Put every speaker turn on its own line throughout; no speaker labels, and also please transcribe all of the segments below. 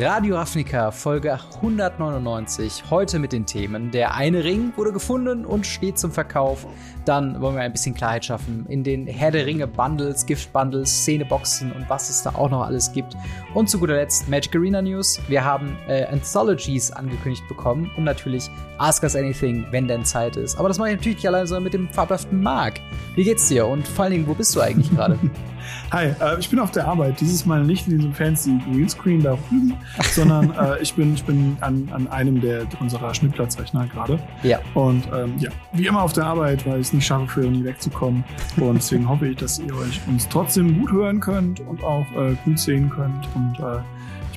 Radio Ravnica, Folge 199. Heute mit den Themen: Der eine Ring wurde gefunden und steht zum Verkauf. Dann wollen wir ein bisschen Klarheit schaffen in den Herr der Ringe Bundles, Gift Bundles, Szeneboxen und was es da auch noch alles gibt. Und zu guter Letzt Magic Arena News. Wir haben äh, Anthologies angekündigt bekommen und natürlich Ask Us Anything, wenn denn Zeit ist. Aber das mache ich natürlich alleine so mit dem fabelhaften Marc. Wie geht's dir und vor allen Dingen, wo bist du eigentlich gerade?
Hi, äh, ich bin auf der Arbeit. Dieses Mal nicht in diesem fancy Greenscreen da drüben, sondern äh, ich bin, ich bin an, an einem der unserer Schnittplatzrechner gerade.
Ja.
Und ähm, ja, wie immer auf der Arbeit, weil ich es nicht schaffe, für irgendwie wegzukommen. Und deswegen hoffe ich, dass ihr euch uns trotzdem gut hören könnt und auch äh, gut sehen könnt. Und äh,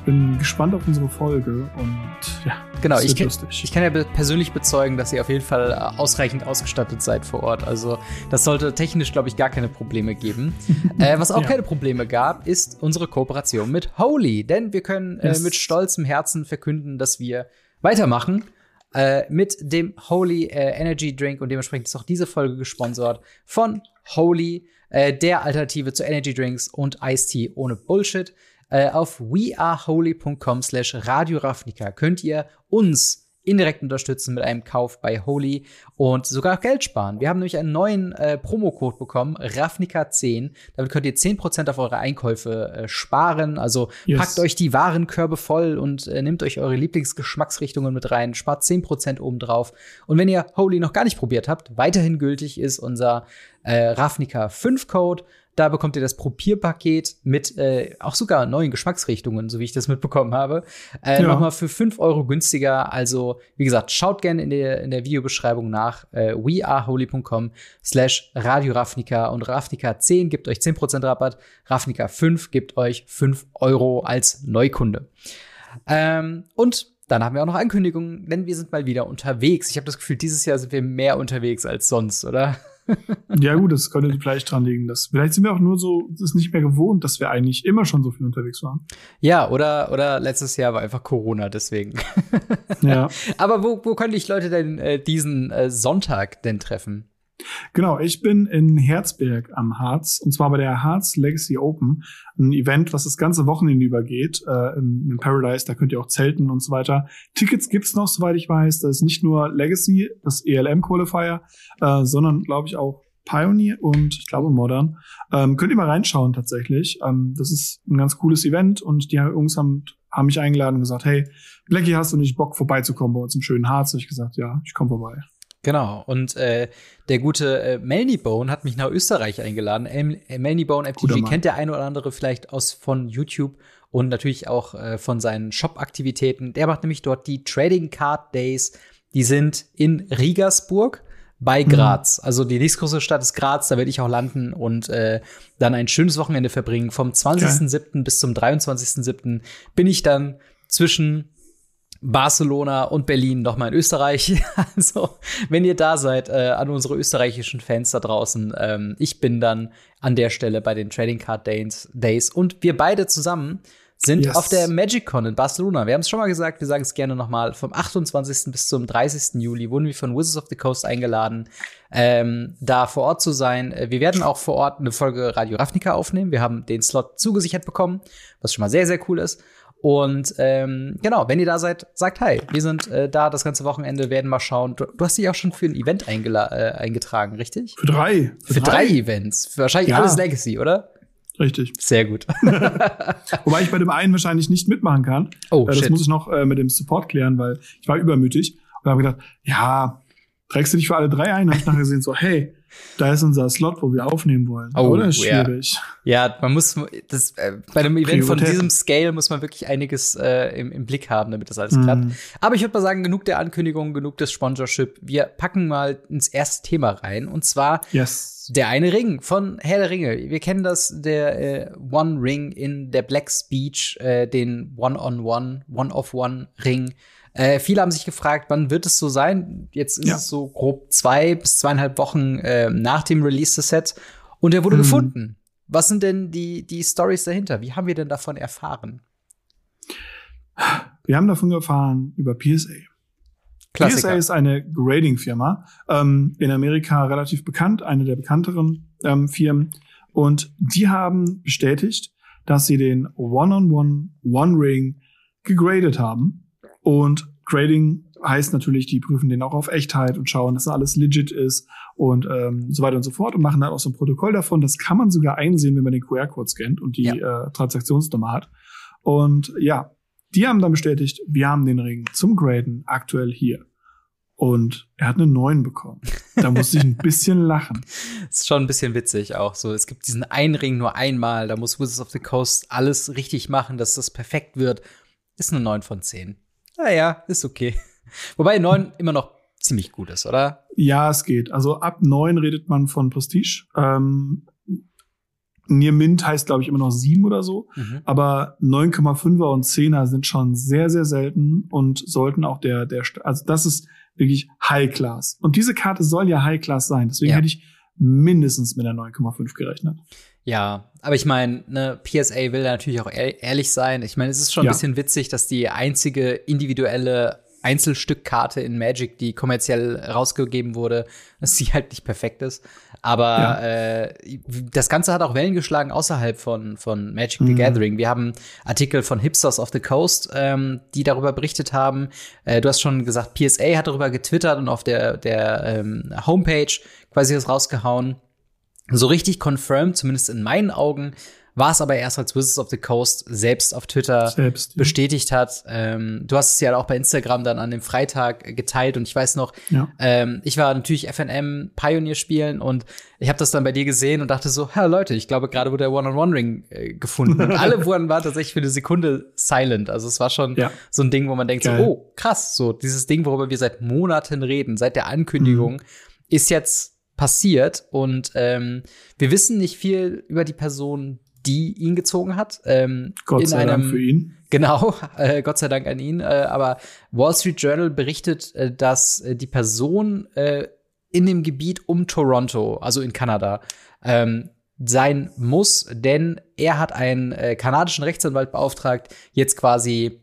ich bin gespannt auf unsere Folge und ja.
Genau, ich kann, ich kann ja persönlich bezeugen, dass ihr auf jeden Fall äh, ausreichend ausgestattet seid vor Ort. Also das sollte technisch, glaube ich, gar keine Probleme geben. äh, was auch ja. keine Probleme gab, ist unsere Kooperation mit Holy. Denn wir können äh, mit stolzem Herzen verkünden, dass wir weitermachen äh, mit dem Holy äh, Energy Drink und dementsprechend ist auch diese Folge gesponsert von Holy, äh, der Alternative zu Energy Drinks und Ice Tea ohne Bullshit. Äh, auf weareholy.com slash Radio Ravnica könnt ihr uns indirekt unterstützen mit einem Kauf bei Holy und sogar Geld sparen. Wir haben nämlich einen neuen äh, Promocode bekommen, Ravnica10. Damit könnt ihr 10% auf eure Einkäufe äh, sparen. Also yes. packt euch die Warenkörbe voll und äh, nehmt euch eure Lieblingsgeschmacksrichtungen mit rein, spart 10% obendrauf. Und wenn ihr Holy noch gar nicht probiert habt, weiterhin gültig ist unser äh, Ravnica 5 Code. Da bekommt ihr das Probierpaket mit äh, auch sogar neuen Geschmacksrichtungen, so wie ich das mitbekommen habe. Äh, ja. Nochmal für 5 Euro günstiger. Also, wie gesagt, schaut gerne in der, in der Videobeschreibung nach. Äh, weareholy.com slash Radio Ravnica und Ravnica 10 gibt euch 10% Rabatt. Ravnica 5 gibt euch 5 Euro als Neukunde. Ähm, und dann haben wir auch noch Ankündigungen, denn wir sind mal wieder unterwegs. Ich habe das Gefühl, dieses Jahr sind wir mehr unterwegs als sonst, oder?
ja, gut, das könnte vielleicht dran liegen. Dass, vielleicht sind wir auch nur so, das ist nicht mehr gewohnt, dass wir eigentlich immer schon so viel unterwegs waren.
Ja, oder, oder letztes Jahr war einfach Corona, deswegen. ja. Aber wo, wo könnte ich Leute denn äh, diesen äh, Sonntag denn treffen?
Genau, ich bin in Herzberg am Harz und zwar bei der Harz Legacy Open, ein Event, was das ganze Wochenende übergeht äh, im, im Paradise. Da könnt ihr auch zelten und so weiter. Tickets gibt's noch, soweit ich weiß. Das ist nicht nur Legacy, das ELM Qualifier, äh, sondern glaube ich auch Pioneer und ich glaube Modern. Ähm, könnt ihr mal reinschauen tatsächlich. Ähm, das ist ein ganz cooles Event und die Jungs haben, haben mich eingeladen und gesagt, hey, Blackie, hast du nicht Bock vorbeizukommen bei uns im schönen Harz? Und ich gesagt, ja, ich komme vorbei.
Genau. Und äh, der gute äh, Melanie Bone hat mich nach Österreich eingeladen. äh, Melanie Bone FTG kennt der eine oder andere vielleicht aus von YouTube und natürlich auch äh, von seinen Shop-Aktivitäten. Der macht nämlich dort die Trading Card Days. Die sind in Rigasburg bei mhm. Graz. Mhm. Also die nächstgrößere Stadt ist Graz, da werde ich auch landen und äh, dann ein schönes Wochenende verbringen. Vom 20.07. bis zum 23.07. bin ich dann zwischen Barcelona und Berlin nochmal in Österreich. Also, wenn ihr da seid, äh, an unsere österreichischen Fans da draußen, ähm, ich bin dann an der Stelle bei den Trading Card Days, Days und wir beide zusammen sind yes. auf der MagicCon in Barcelona. Wir haben es schon mal gesagt, wir sagen es gerne nochmal. Vom 28. bis zum 30. Juli wurden wir von Wizards of the Coast eingeladen, ähm, da vor Ort zu sein. Äh, wir werden auch vor Ort eine Folge Radio Ravnica aufnehmen. Wir haben den Slot zugesichert bekommen, was schon mal sehr, sehr cool ist. Und ähm, genau, wenn ihr da seid, sagt hi. Wir sind äh, da das ganze Wochenende, werden mal schauen. Du, du hast dich auch schon für ein Event äh, eingetragen, richtig?
Für drei.
Für, für drei. drei. Events. Für wahrscheinlich ja. alles Legacy, oder?
Richtig.
Sehr gut.
Wobei ich bei dem einen wahrscheinlich nicht mitmachen kann. Oh, äh, das shit. muss ich noch äh, mit dem Support klären, weil ich war übermütig und habe gedacht, ja, trägst du dich für alle drei ein? Und ich nachher gesehen so, hey, da ist unser Slot, wo wir aufnehmen wollen. Oh, Oder? Schwierig.
Ja. ja, man muss das äh, bei einem Event von diesem Scale muss man wirklich einiges äh, im, im, Blick haben, damit das alles mm. klappt. Aber ich würde mal sagen, genug der Ankündigung, genug des Sponsorship. Wir packen mal ins erste Thema rein und zwar
yes.
der eine Ring von Herr der Ringe. Wir kennen das, der äh, One Ring in der Black Speech, äh, den One-on-One, One-of-One-Ring äh, viele haben sich gefragt, wann wird es so sein? Jetzt ist ja. es so grob zwei bis zweieinhalb Wochen äh, nach dem Release des Sets und er wurde mhm. gefunden. Was sind denn die, die Stories dahinter? Wie haben wir denn davon erfahren?
Wir haben davon erfahren über PSA. Klassiker. PSA ist eine Grading-Firma, ähm, in Amerika relativ bekannt, eine der bekannteren ähm, Firmen. Und die haben bestätigt, dass sie den One-on-One One Ring gegradet haben. Und Grading heißt natürlich, die prüfen den auch auf Echtheit und schauen, dass alles legit ist und ähm, so weiter und so fort und machen dann auch so ein Protokoll davon. Das kann man sogar einsehen, wenn man den QR-Code scannt und die ja. äh, Transaktionsnummer hat. Und ja, die haben dann bestätigt, wir haben den Ring zum Graden aktuell hier. Und er hat einen neuen bekommen. Da musste ich ein bisschen lachen.
Das ist schon ein bisschen witzig auch so. Es gibt diesen einen Ring nur einmal. Da muss Wizards of the Coast alles richtig machen, dass das perfekt wird. Ist eine 9 von 10. Naja, ist okay. Wobei 9 immer noch ziemlich gut ist, oder?
Ja, es geht. Also ab 9 redet man von Prestige. Ähm, Near Mint heißt, glaube ich, immer noch 7 oder so. Mhm. Aber 9,5er und 10er sind schon sehr, sehr selten und sollten auch der, der, also das ist wirklich High Class. Und diese Karte soll ja High Class sein. Deswegen ja. hätte ich mindestens mit der 9,5 gerechnet.
Ja, aber ich meine, ne, PSA will natürlich auch ehrlich sein. Ich meine, es ist schon ein ja. bisschen witzig, dass die einzige individuelle Einzelstückkarte in Magic, die kommerziell rausgegeben wurde, dass sie halt nicht perfekt ist. Aber ja. äh, das Ganze hat auch Wellen geschlagen außerhalb von, von Magic the mhm. Gathering. Wir haben Artikel von Hipsters of the Coast, ähm, die darüber berichtet haben. Äh, du hast schon gesagt, PSA hat darüber getwittert und auf der, der ähm, Homepage quasi das rausgehauen. So richtig confirmed, zumindest in meinen Augen, war es aber erst, als Wizards of the Coast selbst auf Twitter selbst, ja. bestätigt hat. Ähm, du hast es ja auch bei Instagram dann an dem Freitag geteilt und ich weiß noch, ja. ähm, ich war natürlich FNM Pioneer spielen und ich habe das dann bei dir gesehen und dachte so, ja Leute, ich glaube gerade wurde der One-on-One-Ring äh, gefunden und alle wurden waren tatsächlich für eine Sekunde silent. Also es war schon ja. so ein Ding, wo man denkt Geil. so, oh krass, so dieses Ding, worüber wir seit Monaten reden, seit der Ankündigung, mhm. ist jetzt passiert und ähm, wir wissen nicht viel über die Person die ihn gezogen hat. Ähm,
Gott sei einem, Dank für ihn.
Genau, äh, Gott sei Dank an ihn. Äh, aber Wall Street Journal berichtet, äh, dass äh, die Person äh, in dem Gebiet um Toronto, also in Kanada, ähm, sein muss, denn er hat einen äh, kanadischen Rechtsanwalt beauftragt, jetzt quasi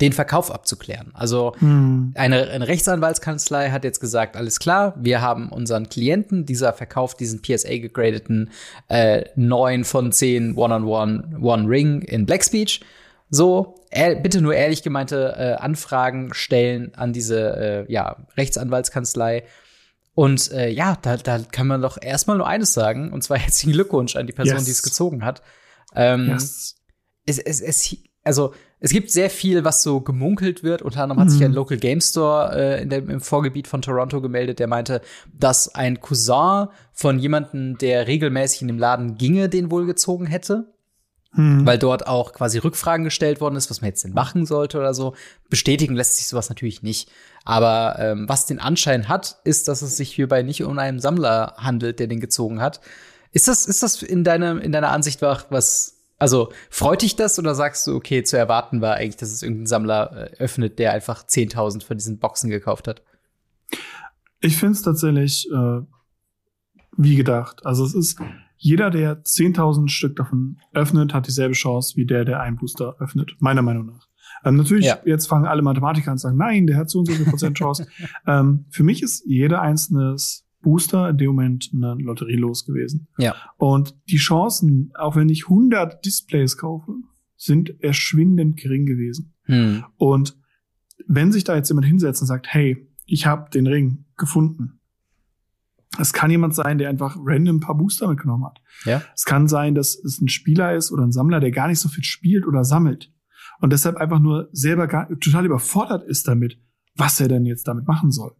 den Verkauf abzuklären. Also hm. eine, eine, Rechtsanwaltskanzlei hat jetzt gesagt, alles klar, wir haben unseren Klienten, dieser verkauft diesen PSA gegradeten äh, 9 von 10 One-on-One One Ring in Black Speech. So, er, bitte nur ehrlich gemeinte äh, Anfragen stellen an diese äh, ja, Rechtsanwaltskanzlei. Und äh, ja, da, da kann man doch erstmal nur eines sagen, und zwar herzlichen Glückwunsch an die Person, yes. die es gezogen hat. Ähm, yes. es, es, es, also es gibt sehr viel, was so gemunkelt wird. Unter anderem hat mhm. sich ein Local Game Store äh, in dem, im Vorgebiet von Toronto gemeldet, der meinte, dass ein Cousin von jemandem, der regelmäßig in dem Laden ginge, den wohl gezogen hätte. Mhm. Weil dort auch quasi Rückfragen gestellt worden ist, was man jetzt denn machen sollte oder so. Bestätigen lässt sich sowas natürlich nicht. Aber ähm, was den Anschein hat, ist, dass es sich hierbei nicht um einen Sammler handelt, der den gezogen hat. Ist das, ist das in, deiner in deiner Ansicht was also freut dich das oder sagst du, okay, zu erwarten war eigentlich, dass es irgendein Sammler äh, öffnet, der einfach 10.000 von diesen Boxen gekauft hat?
Ich finde es tatsächlich äh, wie gedacht. Also es ist jeder, der 10.000 Stück davon öffnet, hat dieselbe Chance wie der, der einen Booster öffnet. Meiner Meinung nach. Ähm, natürlich, ja. jetzt fangen alle Mathematiker an zu sagen, nein, der hat so und so viel Prozent Chance. ähm, für mich ist jeder einzelnes Booster in dem Moment eine Lotterie los gewesen.
Ja.
Und die Chancen, auch wenn ich 100 Displays kaufe, sind erschwindend gering gewesen. Hm. Und wenn sich da jetzt jemand hinsetzt und sagt, hey, ich habe den Ring gefunden. Es kann jemand sein, der einfach random ein paar Booster mitgenommen hat.
Ja.
Es kann sein, dass es ein Spieler ist oder ein Sammler, der gar nicht so viel spielt oder sammelt und deshalb einfach nur selber gar, total überfordert ist damit, was er denn jetzt damit machen soll.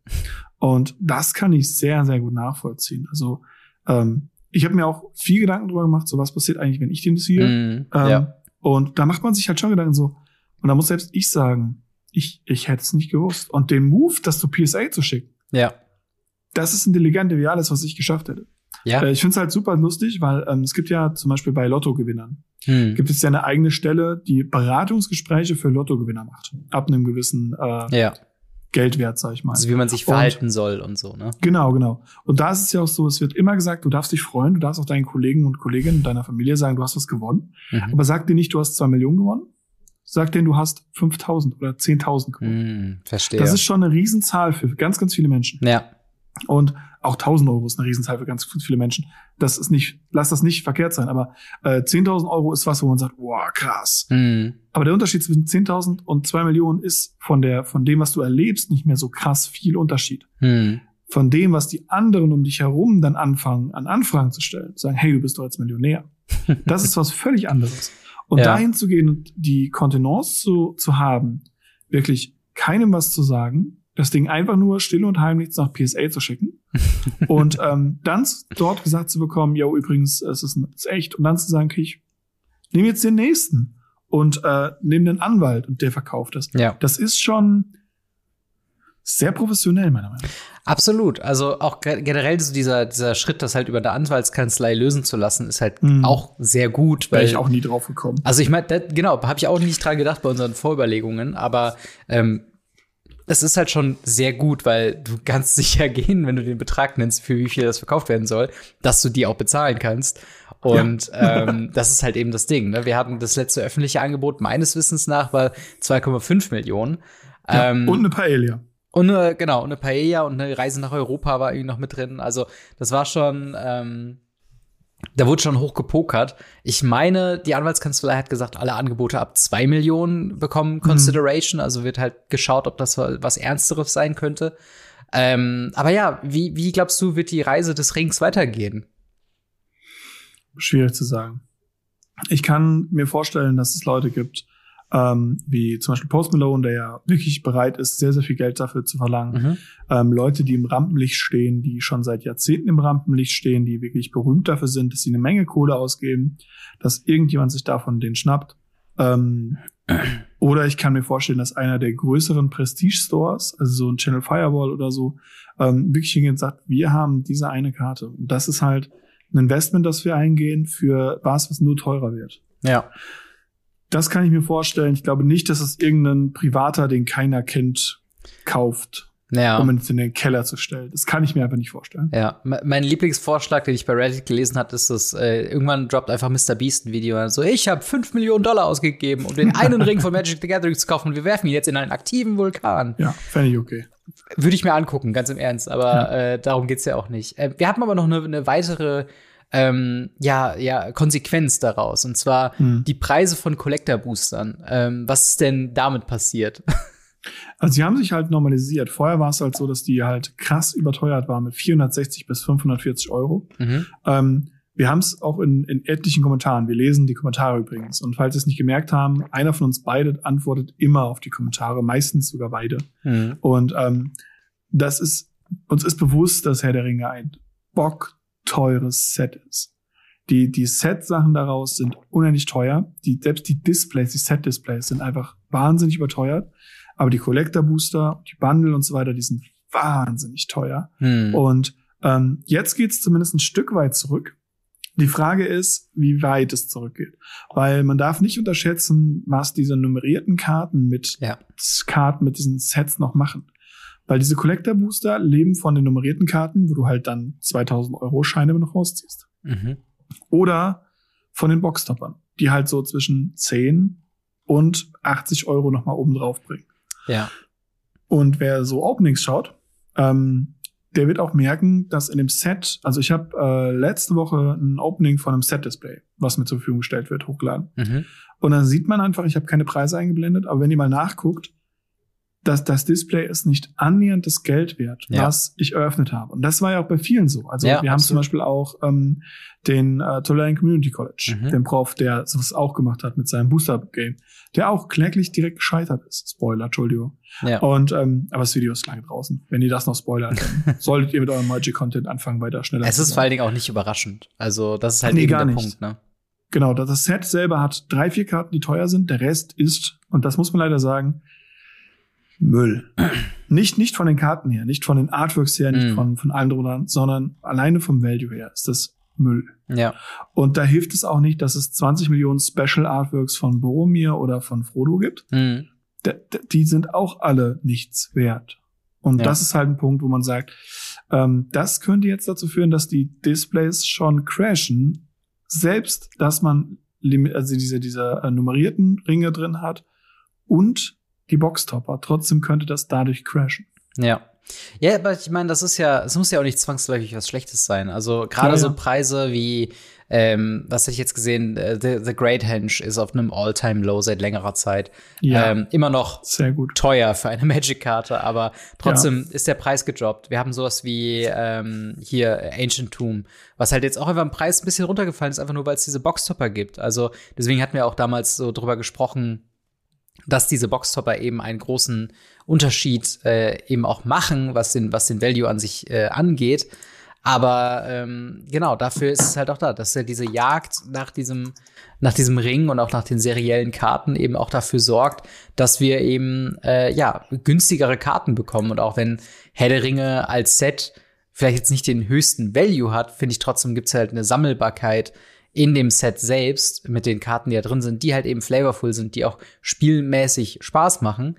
Und das kann ich sehr, sehr gut nachvollziehen. Also ähm, ich habe mir auch viel Gedanken darüber gemacht, so was passiert eigentlich, wenn ich den ziehe. Mm, ähm, ja. Und da macht man sich halt schon Gedanken so. Und da muss selbst ich sagen, ich, ich hätte es nicht gewusst. Und den Move, das zu PSA zu schicken,
ja.
das ist intelligent wie alles, was ich geschafft hätte.
Ja.
Äh, ich finde es halt super lustig, weil ähm, es gibt ja zum Beispiel bei Lottogewinnern, hm. gibt es ja eine eigene Stelle, die Beratungsgespräche für Lottogewinner macht. Ab einem gewissen äh,
ja.
Geld wert, sag ich mal.
Also wie man sich verhalten und, soll und so, ne?
Genau, genau. Und da ist es ja auch so, es wird immer gesagt, du darfst dich freuen, du darfst auch deinen Kollegen und Kolleginnen und deiner Familie sagen, du hast was gewonnen. Mhm. Aber sag dir nicht, du hast zwei Millionen gewonnen. Sag denen, du hast 5000 oder 10.000 gewonnen.
Mhm, verstehe.
Das ist schon eine Riesenzahl für ganz, ganz viele Menschen.
Ja.
Und Auch 1000 Euro ist eine Riesenzahl für ganz viele Menschen. Das ist nicht, lass das nicht verkehrt sein, aber äh, 10.000 Euro ist was, wo man sagt, wow, krass. Mhm. Aber der Unterschied zwischen 10.000 und 2 Millionen ist von der, von dem, was du erlebst, nicht mehr so krass viel Unterschied. Mhm. Von dem, was die anderen um dich herum dann anfangen, an Anfragen zu stellen, sagen, hey, du bist doch jetzt Millionär. Das ist was völlig anderes. Und ja. dahin zu gehen und die Kontenance zu, zu haben, wirklich keinem was zu sagen, das Ding einfach nur still und heimlich nach PSA zu schicken und ähm, dann dort gesagt zu bekommen, ja übrigens, es ist, es ist echt und dann zu sagen, okay, ich nehme jetzt den nächsten und äh, nehme den Anwalt und der verkauft das. Ja. Das ist schon sehr professionell, meiner Meinung nach.
Absolut. Also auch generell so dieser, dieser Schritt, das halt über der Anwaltskanzlei lösen zu lassen, ist halt mhm. auch sehr gut.
Wäre ich auch nie drauf gekommen.
Also ich meine, genau, habe ich auch nicht dran gedacht bei unseren Vorüberlegungen, aber ähm, es ist halt schon sehr gut, weil du kannst sicher gehen, wenn du den Betrag nennst, für wie viel das verkauft werden soll, dass du die auch bezahlen kannst. Und ja. ähm, das ist halt eben das Ding. Ne? Wir hatten das letzte öffentliche Angebot meines Wissens nach war 2,5 Millionen.
Ja, ähm, und eine Paella.
Und eine, genau, eine Paella und eine Reise nach Europa war irgendwie noch mit drin. Also das war schon, ähm, da wurde schon hoch gepokert. Ich meine, die Anwaltskanzlei hat gesagt, alle Angebote ab zwei Millionen bekommen mhm. Consideration. Mhm. Also wird halt geschaut, ob das was Ernsteres sein könnte. Ähm, aber ja, wie, wie glaubst du, wird die Reise des Rings weitergehen?
Schwierig zu sagen. Ich kann mir vorstellen, dass es Leute gibt, ähm, wie zum Beispiel Post Malone, der ja wirklich bereit ist, sehr, sehr viel Geld dafür zu verlangen. Mhm. Ähm, Leute, die im Rampenlicht stehen, die schon seit Jahrzehnten im Rampenlicht stehen, die wirklich berühmt dafür sind, dass sie eine Menge Kohle ausgeben, dass irgendjemand sich davon den schnappt. Ähm, oder ich kann mir vorstellen, dass einer der größeren Prestige-Stores, also so ein Channel Firewall oder so, ähm, wirklich hingeht und sagt, wir haben diese eine Karte. Und das ist halt ein Investment, das wir eingehen für was, was nur teurer wird.
Ja.
Das kann ich mir vorstellen. Ich glaube nicht, dass es irgendein Privater, den keiner kennt, kauft. Ja. um es in den Keller zu stellen. Das kann ich mir einfach nicht vorstellen.
Ja, mein Lieblingsvorschlag, den ich bei Reddit gelesen habe, ist, dass äh, irgendwann droppt einfach Mr. Beast ein Video so, ich habe fünf Millionen Dollar ausgegeben, um den einen Ring von Magic the Gathering zu kaufen und wir werfen ihn jetzt in einen aktiven Vulkan.
Ja, fände ich okay.
Würde ich mir angucken, ganz im Ernst, aber ja. äh, darum geht's ja auch nicht. Äh, wir haben aber noch eine, eine weitere ähm, ja, ja, Konsequenz daraus. Und zwar hm. die Preise von Collector-Boostern. Ähm, was ist denn damit passiert?
Also sie haben sich halt normalisiert. Vorher war es halt so, dass die halt krass überteuert waren mit 460 bis 540 Euro. Mhm. Ähm, wir haben es auch in, in etlichen Kommentaren. Wir lesen die Kommentare übrigens. Und falls Sie es nicht gemerkt haben, einer von uns beide antwortet immer auf die Kommentare, meistens sogar beide. Mhm. Und ähm, das ist, uns ist bewusst, dass Herr der Ringe ein Bock teures Set ist. Die, die Set-Sachen daraus sind unendlich teuer. Die, selbst die Displays, die Set-Displays sind einfach wahnsinnig überteuert. Aber die Collector-Booster, die Bundle und so weiter, die sind wahnsinnig teuer. Hm. Und ähm, jetzt geht's zumindest ein Stück weit zurück. Die Frage ist, wie weit es zurückgeht. Weil man darf nicht unterschätzen, was diese nummerierten Karten mit ja. Karten mit diesen Sets noch machen. Weil diese Collector Booster leben von den nummerierten Karten, wo du halt dann 2000 Euro Scheine noch rausziehst. Mhm. Oder von den Boxtoppern, die halt so zwischen 10 und 80 Euro nochmal oben drauf bringen.
Ja.
Und wer so Openings schaut, ähm, der wird auch merken, dass in dem Set, also ich habe äh, letzte Woche ein Opening von einem Set-Display, was mir zur Verfügung gestellt wird, hochgeladen. Mhm. Und dann sieht man einfach, ich habe keine Preise eingeblendet, aber wenn ihr mal nachguckt, dass das Display ist nicht annähernd das Geld wert, ja. was ich eröffnet habe. Und das war ja auch bei vielen so. Also ja, wir haben zum Beispiel auch ähm, den äh, Tulane Community College, mhm. den Prof, der sowas auch gemacht hat mit seinem Booster-Game, der auch kläglich direkt gescheitert ist. Spoiler, Entschuldigung. Ja. Und ähm, aber das Video ist lange draußen. Wenn ihr das noch spoilert, solltet ihr mit eurem Magic-Content anfangen, weiter schneller.
Es ist vor allen Dingen auch nicht überraschend. Also das ist halt nee, eben der nicht. Punkt, ne?
Genau, das Set selber hat drei, vier Karten, die teuer sind. Der Rest ist, und das muss man leider sagen, Müll. Nicht, nicht von den Karten her, nicht von den Artworks her, nicht mm. von, von allen drunter, sondern alleine vom Value her ist das Müll.
Ja.
Und da hilft es auch nicht, dass es 20 Millionen Special Artworks von Boromir oder von Frodo gibt. Mm. Die sind auch alle nichts wert. Und ja. das ist halt ein Punkt, wo man sagt, ähm, das könnte jetzt dazu führen, dass die Displays schon crashen, selbst dass man also diese, diese äh, nummerierten Ringe drin hat und die Boxtopper. Trotzdem könnte das dadurch crashen.
Ja. Ja, aber ich meine, das ist ja, es muss ja auch nicht zwangsläufig was Schlechtes sein. Also gerade ja, so Preise wie ähm, was habe ich jetzt gesehen? Äh, The, The Great Henge ist auf einem All-Time-Low seit längerer Zeit. Ja, ähm, immer noch
sehr gut.
teuer für eine Magic-Karte, aber trotzdem ja. ist der Preis gedroppt. Wir haben sowas wie ähm, hier Ancient Tomb, was halt jetzt auch einfach im Preis ein bisschen runtergefallen ist, einfach nur weil es diese Boxtopper gibt. Also deswegen hatten wir auch damals so drüber gesprochen, dass diese Boxtopper eben einen großen Unterschied äh, eben auch machen, was den, was den Value an sich äh, angeht. Aber ähm, genau, dafür ist es halt auch da, dass er diese Jagd nach diesem, nach diesem Ring und auch nach den seriellen Karten eben auch dafür sorgt, dass wir eben äh, ja günstigere Karten bekommen. Und auch wenn der Ringe als Set vielleicht jetzt nicht den höchsten Value hat, finde ich trotzdem gibt's halt eine Sammelbarkeit in dem Set selbst mit den Karten, die da drin sind, die halt eben flavorful sind, die auch spielmäßig Spaß machen.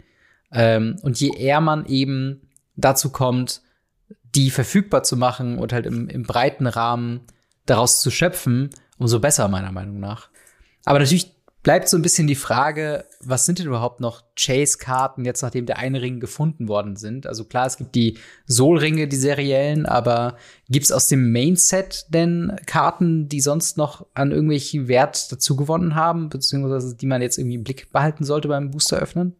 Ähm, und je eher man eben dazu kommt, die verfügbar zu machen und halt im, im breiten Rahmen daraus zu schöpfen, umso besser, meiner Meinung nach. Aber natürlich bleibt so ein bisschen die Frage, was sind denn überhaupt noch Chase-Karten, jetzt nachdem der eine Ring gefunden worden sind? Also klar, es gibt die Soul-Ringe, die seriellen, aber gibt's aus dem Main-Set denn Karten, die sonst noch an irgendwelchen Wert dazu gewonnen haben, beziehungsweise die man jetzt irgendwie im Blick behalten sollte beim Booster öffnen?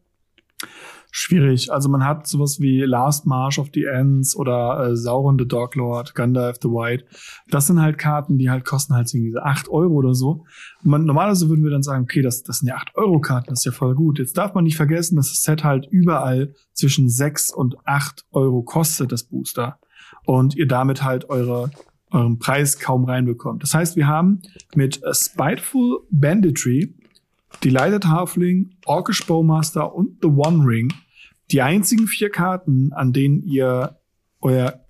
Schwierig. Also man hat sowas wie Last March of the Ends oder äh, Sauron the Dark Lord, Gandalf the White. Das sind halt Karten, die halt kosten halt irgendwie acht Euro oder so. Man, normalerweise würden wir dann sagen, okay, das, das sind ja acht Euro Karten, das ist ja voll gut. Jetzt darf man nicht vergessen, dass das Set halt überall zwischen sechs und acht Euro kostet, das Booster. Und ihr damit halt eure euren Preis kaum reinbekommt. Das heißt, wir haben mit Spiteful Banditry Delighted Halfling, Orkish Bowmaster und The One Ring die einzigen vier Karten, an denen ihr euer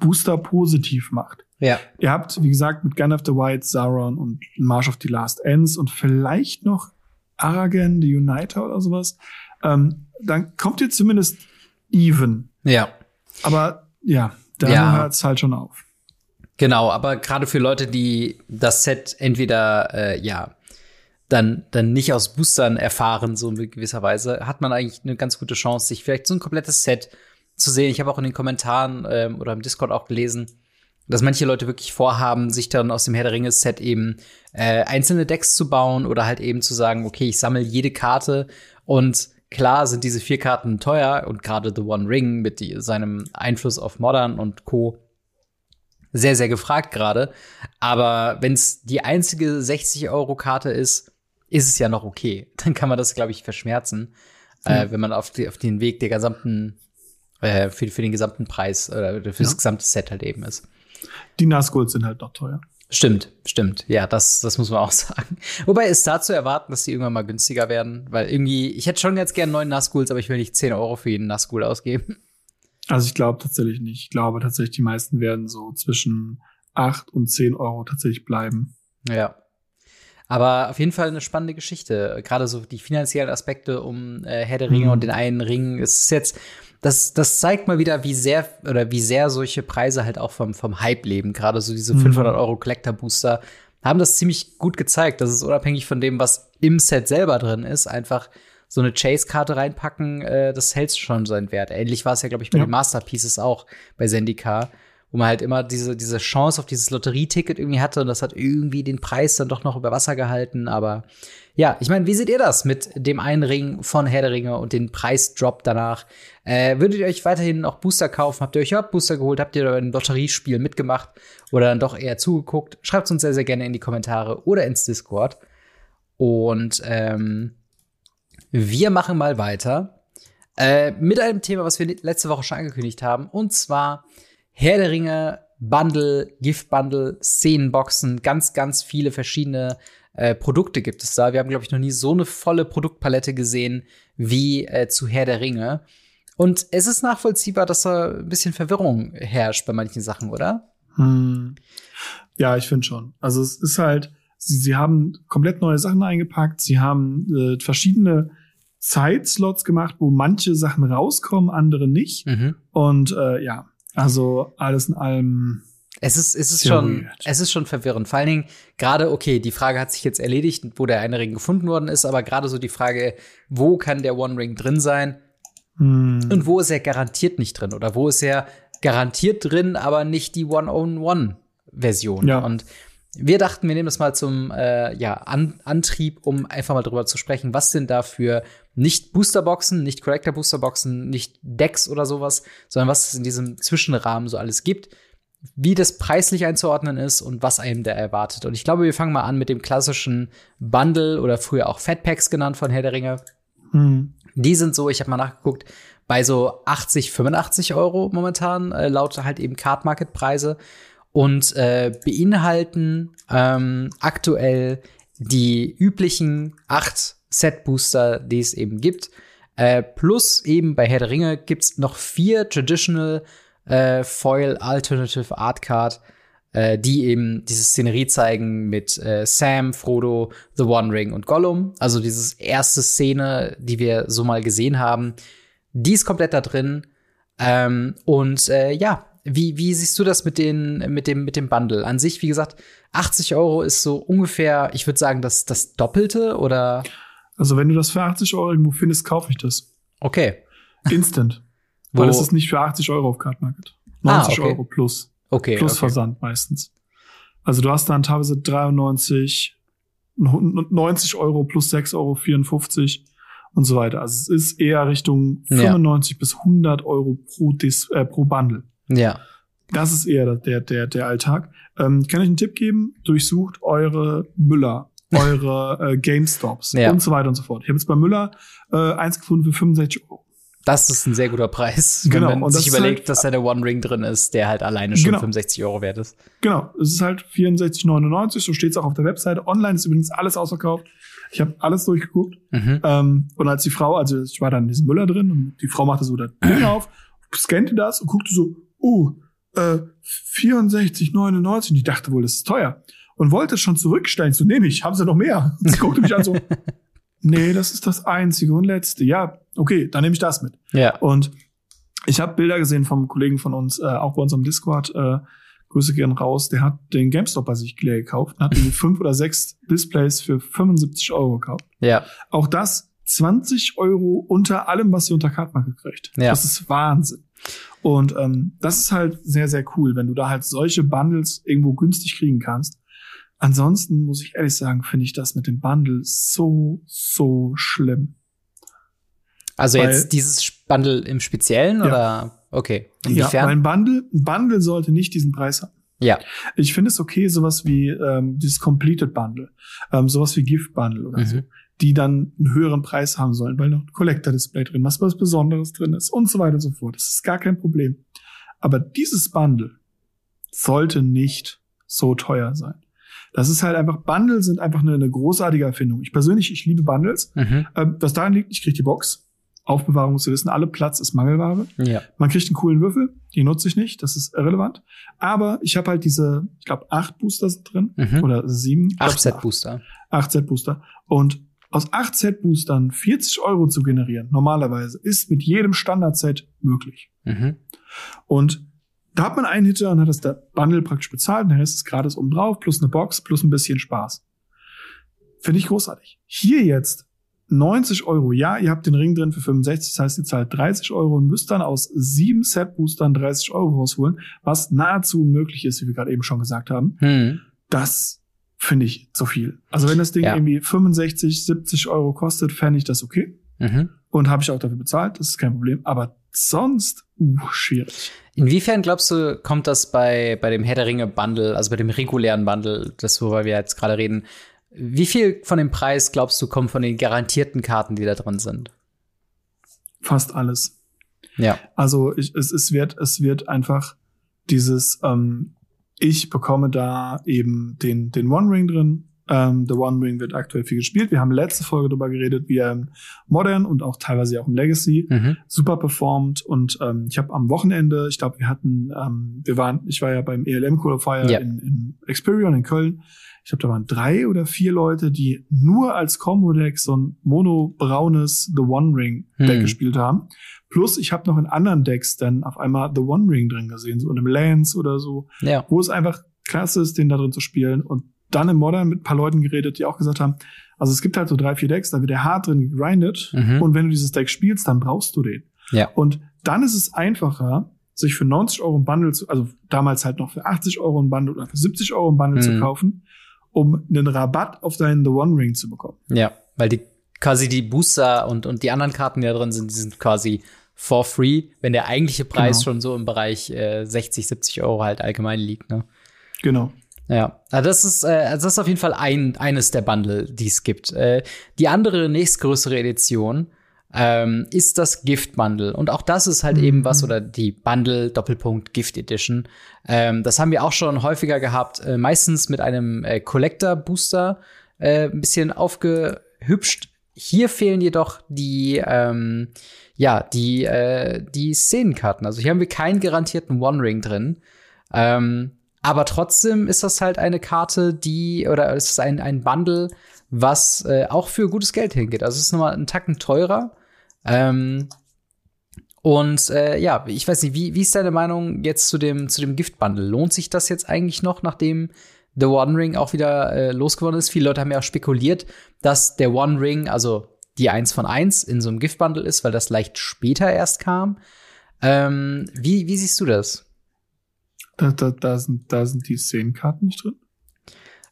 Booster positiv macht.
Ja.
Ihr habt, wie gesagt, mit Gun of the White, Sauron und March of the Last Ends und vielleicht noch Aragon, the Uniter oder sowas. Ähm, dann kommt ihr zumindest even.
Ja.
Aber ja, da ja. hört es halt schon auf.
Genau, aber gerade für Leute, die das Set entweder äh, ja dann, dann nicht aus Boostern erfahren, so in gewisser Weise, hat man eigentlich eine ganz gute Chance, sich vielleicht so ein komplettes Set zu sehen. Ich habe auch in den Kommentaren ähm, oder im Discord auch gelesen, dass manche Leute wirklich vorhaben, sich dann aus dem Herr der Ringe Set eben äh, einzelne Decks zu bauen oder halt eben zu sagen, okay, ich sammle jede Karte und klar sind diese vier Karten teuer und gerade The One Ring mit die, seinem Einfluss auf Modern und Co sehr, sehr gefragt gerade. Aber wenn es die einzige 60-Euro-Karte ist, ist es ja noch okay. Dann kann man das, glaube ich, verschmerzen, mhm. äh, wenn man auf, die, auf den Weg der gesamten, äh, für, für den gesamten Preis oder für das gesamte Set halt eben ist.
Die Nazgul sind halt noch teuer.
Stimmt, stimmt. Ja, das, das muss man auch sagen. Wobei ist da zu erwarten, dass die irgendwann mal günstiger werden, weil irgendwie, ich hätte schon jetzt gern neun Nazguls, aber ich will nicht 10 Euro für jeden Nazgul ausgeben.
Also ich glaube tatsächlich nicht. Ich glaube tatsächlich, die meisten werden so zwischen acht und zehn Euro tatsächlich bleiben.
Ja, aber auf jeden Fall eine spannende Geschichte. Gerade so die finanziellen Aspekte um äh, Herr der Ringe mhm. und den einen Ring. Es ist jetzt, das, das zeigt mal wieder, wie sehr oder wie sehr solche Preise halt auch vom, vom Hype leben. Gerade so diese 500 mhm. Euro Collector Booster haben das ziemlich gut gezeigt. Das ist unabhängig von dem, was im Set selber drin ist, einfach so eine Chase-Karte reinpacken, äh, das hält schon seinen Wert. Ähnlich war es ja, glaube ich, bei ja. den Masterpieces auch bei Zendikar wo man halt immer diese, diese Chance auf dieses Lotterieticket irgendwie hatte und das hat irgendwie den Preis dann doch noch über Wasser gehalten. Aber ja, ich meine, wie seht ihr das mit dem einen Ring von Herr der Ringe und den Preisdrop danach? Äh, würdet ihr euch weiterhin auch Booster kaufen? Habt ihr euch überhaupt Booster geholt? Habt ihr ein Lotteriespiel mitgemacht oder dann doch eher zugeguckt? Schreibt es uns sehr, sehr gerne in die Kommentare oder ins Discord. Und ähm, wir machen mal weiter äh, mit einem Thema, was wir letzte Woche schon angekündigt haben. Und zwar Herr der Ringe, Bundle, Gift-Bundle, Szenenboxen, ganz, ganz viele verschiedene äh, Produkte gibt es da. Wir haben, glaube ich, noch nie so eine volle Produktpalette gesehen wie äh, zu Herr der Ringe. Und es ist nachvollziehbar, dass da ein bisschen Verwirrung herrscht bei manchen Sachen, oder?
Hm. Ja, ich finde schon. Also es ist halt, sie, sie haben komplett neue Sachen eingepackt, sie haben äh, verschiedene Zeitslots gemacht, wo manche Sachen rauskommen, andere nicht. Mhm. Und äh, ja, also alles in allem.
Es ist, es ist schon, weird. es ist schon verwirrend. Vor allen Dingen gerade, okay, die Frage hat sich jetzt erledigt, wo der eine Ring gefunden worden ist, aber gerade so die Frage, wo kann der One Ring drin sein? Hm. Und wo ist er garantiert nicht drin? Oder wo ist er garantiert drin, aber nicht die One-on-One-Version? Ja. Und wir dachten, wir nehmen das mal zum äh, ja, An Antrieb, um einfach mal drüber zu sprechen, was sind da für nicht Boosterboxen, nicht Collector Boosterboxen, nicht Decks oder sowas, sondern was es in diesem Zwischenrahmen so alles gibt, wie das preislich einzuordnen ist und was einem da erwartet. Und ich glaube, wir fangen mal an mit dem klassischen Bundle oder früher auch Fatpacks genannt von Herr der Ringe. Mhm. Die sind so, ich habe mal nachgeguckt, bei so 80, 85 Euro momentan, äh, laut halt eben Card Market Preise und äh, beinhalten ähm, aktuell die üblichen acht Set Booster, die es eben gibt. Äh, plus eben bei Herr der Ringe gibt's noch vier Traditional äh, Foil Alternative Art Card, äh, die eben diese Szenerie zeigen mit äh, Sam, Frodo, The One Ring und Gollum. Also dieses erste Szene, die wir so mal gesehen haben, die ist komplett da drin. Ähm, und äh, ja, wie, wie siehst du das mit, den, mit, dem, mit dem Bundle? An sich, wie gesagt, 80 Euro ist so ungefähr, ich würde sagen, das, das Doppelte oder?
Also, wenn du das für 80 Euro irgendwo findest, kaufe ich das.
Okay.
Instant. Weil es ist nicht für 80 Euro auf Card Market. 90 ah, okay. Euro plus.
Okay.
Plus
okay.
Versand meistens. Also du hast dann teilweise 93, 90 Euro plus 6,54 Euro und so weiter. Also es ist eher Richtung 95 ja. bis 100 Euro pro, Dis, äh, pro Bundle.
Ja.
Das ist eher der, der, der Alltag. Ähm, kann ich einen Tipp geben? Durchsucht eure Müller, eure äh, GameStops ja. und so weiter und so fort. Ich habe jetzt bei Müller äh, eins gefunden für 65 Euro.
Das ist ein sehr guter Preis, wenn genau. man und sich überlegt, halt, dass da der One Ring drin ist, der halt alleine schon genau. 65 Euro wert ist.
Genau, es ist halt 64,99, so steht es auch auf der Webseite. Online ist übrigens alles ausverkauft. Ich habe alles durchgeguckt. Mhm. Ähm, und als die Frau, also ich war dann in diesem Müller drin und die Frau machte so das Ding auf, scannte das und guckte so, uh, äh, 64,99. Und ich dachte wohl, das ist teuer. Und wollte schon zurückstellen. So, nehme ich, haben sie noch mehr? Und sie guckte mich an so, nee, das ist das einzige und letzte. Ja, okay, dann nehme ich das mit.
Ja.
Und ich habe Bilder gesehen vom Kollegen von uns, äh, auch bei unserem Discord, äh, Grüße gehen raus, der hat den GameStop bei sich leer gekauft und hat irgendwie fünf oder sechs Displays für 75 Euro gekauft.
Ja.
Auch das 20 Euro unter allem, was sie unter Kartmarke kriegt. Ja. Das ist Wahnsinn. Und ähm, das ist halt sehr, sehr cool, wenn du da halt solche Bundles irgendwo günstig kriegen kannst. Ansonsten muss ich ehrlich sagen, finde ich das mit dem Bundle so, so schlimm.
Also weil, jetzt dieses Bundle im Speziellen ja. oder okay?
Inwiefern? Ja, weil ein Bundle, ein Bundle sollte nicht diesen Preis haben.
Ja.
Ich finde es okay, sowas wie ähm, dieses Completed Bundle, ähm, sowas wie Gift Bundle oder mhm. so, die dann einen höheren Preis haben sollen, weil noch ein Collector Display drin, was was Besonderes drin ist und so weiter und so fort. Das ist gar kein Problem. Aber dieses Bundle sollte nicht so teuer sein. Das ist halt einfach, Bundles sind einfach eine, eine großartige Erfindung. Ich persönlich, ich liebe Bundles. Mhm. Ähm, was daran liegt, ich kriege die Box. Aufbewahrung muss wissen, alle Platz ist Mangelware.
Ja.
Man kriegt einen coolen Würfel, die nutze ich nicht, das ist irrelevant. Aber ich habe halt diese, ich glaube, acht Booster sind drin mhm. oder sieben.
Acht Set Booster.
Acht Set Booster. Und aus acht Set Boostern 40 Euro zu generieren, normalerweise, ist mit jedem Standard-Set möglich. Mhm. Und da hat man einen Hitter und hat das der Bundle praktisch bezahlt, und der Rest ist gratis oben drauf, plus eine Box, plus ein bisschen Spaß. Finde ich großartig. Hier jetzt 90 Euro. Ja, ihr habt den Ring drin für 65, das heißt, ihr zahlt 30 Euro und müsst dann aus sieben Set-Boostern 30 Euro rausholen, was nahezu unmöglich ist, wie wir gerade eben schon gesagt haben. Hm. Das finde ich zu viel. Also wenn das Ding ja. irgendwie 65, 70 Euro kostet, fände ich das okay. Mhm. Und habe ich auch dafür bezahlt, das ist kein Problem. Aber sonst, uh, schwierig.
Inwiefern glaubst du, kommt das bei, bei dem Herr der Ringe Bundle, also bei dem regulären Bundle, das worüber wir jetzt gerade reden, wie viel von dem Preis glaubst du kommt von den garantierten Karten, die da drin sind?
Fast alles.
Ja.
Also ich, es, es wird es wird einfach dieses ähm, ich bekomme da eben den den One Ring drin. Ähm, The One Ring wird aktuell viel gespielt. Wir haben letzte Folge darüber geredet, wie er im Modern und auch teilweise auch im Legacy mhm. super performt. Und ähm, ich habe am Wochenende, ich glaube, wir hatten, ähm, wir waren, ich war ja beim ELM Qualifier ja. in, in Experion in Köln ich glaube, da waren drei oder vier Leute, die nur als Combo-Deck so ein mono-braunes The One Ring-Deck hm. gespielt haben. Plus, ich habe noch in anderen Decks dann auf einmal The One Ring drin gesehen, so in einem Lance oder so,
ja.
wo es einfach klasse ist, den da drin zu spielen. Und dann im Modern mit ein paar Leuten geredet, die auch gesagt haben, also es gibt halt so drei, vier Decks, da wird der hart drin gegrindet. Mhm. Und wenn du dieses Deck spielst, dann brauchst du den.
Ja.
Und dann ist es einfacher, sich für 90 Euro ein Bundle zu, also damals halt noch für 80 Euro ein Bundle oder für 70 Euro ein Bundle
Mhm.
zu kaufen, um einen Rabatt auf deinen The One Ring zu bekommen.
Ja, weil die quasi die Booster und, und die anderen Karten, die da drin sind, die sind quasi for free, wenn der eigentliche Preis
Genau.
schon so im Bereich äh, 60, 70 Euro halt allgemein liegt, ne?
Genau.
Ja, also das ist, äh, also das ist auf jeden Fall ein, eines der Bundle, die es gibt. Äh, die andere nächstgrößere Edition ähm, ist das Gift Bundle. Und auch das ist halt
Mhm.
eben was, oder die Bundle Doppelpunkt Gift Edition. Ähm, das haben wir auch schon häufiger gehabt, äh, meistens mit einem äh, Collector Booster äh, ein bisschen aufgehübscht. Hier fehlen jedoch die, ähm, ja, die, äh, die Szenenkarten. Also hier haben wir keinen garantierten One Ring drin. Ähm, aber trotzdem ist das halt eine Karte, die, oder es ist ein, ein Bundle, was äh, auch für gutes Geld hingeht. Also es ist nochmal einen Tacken teurer. Ähm, und äh, ja, ich weiß nicht, wie, wie ist deine Meinung jetzt zu dem, zu dem Gift-Bundle? Lohnt sich das jetzt eigentlich noch, nachdem The One Ring auch wieder äh, losgeworden ist? Viele Leute haben ja auch spekuliert, dass der One Ring, also die 1 von 1 in so einem Gift-Bundle ist, weil das leicht später erst kam. Ähm, wie, wie siehst du das?
Da, da, da, sind, da sind die Szenenkarten nicht drin.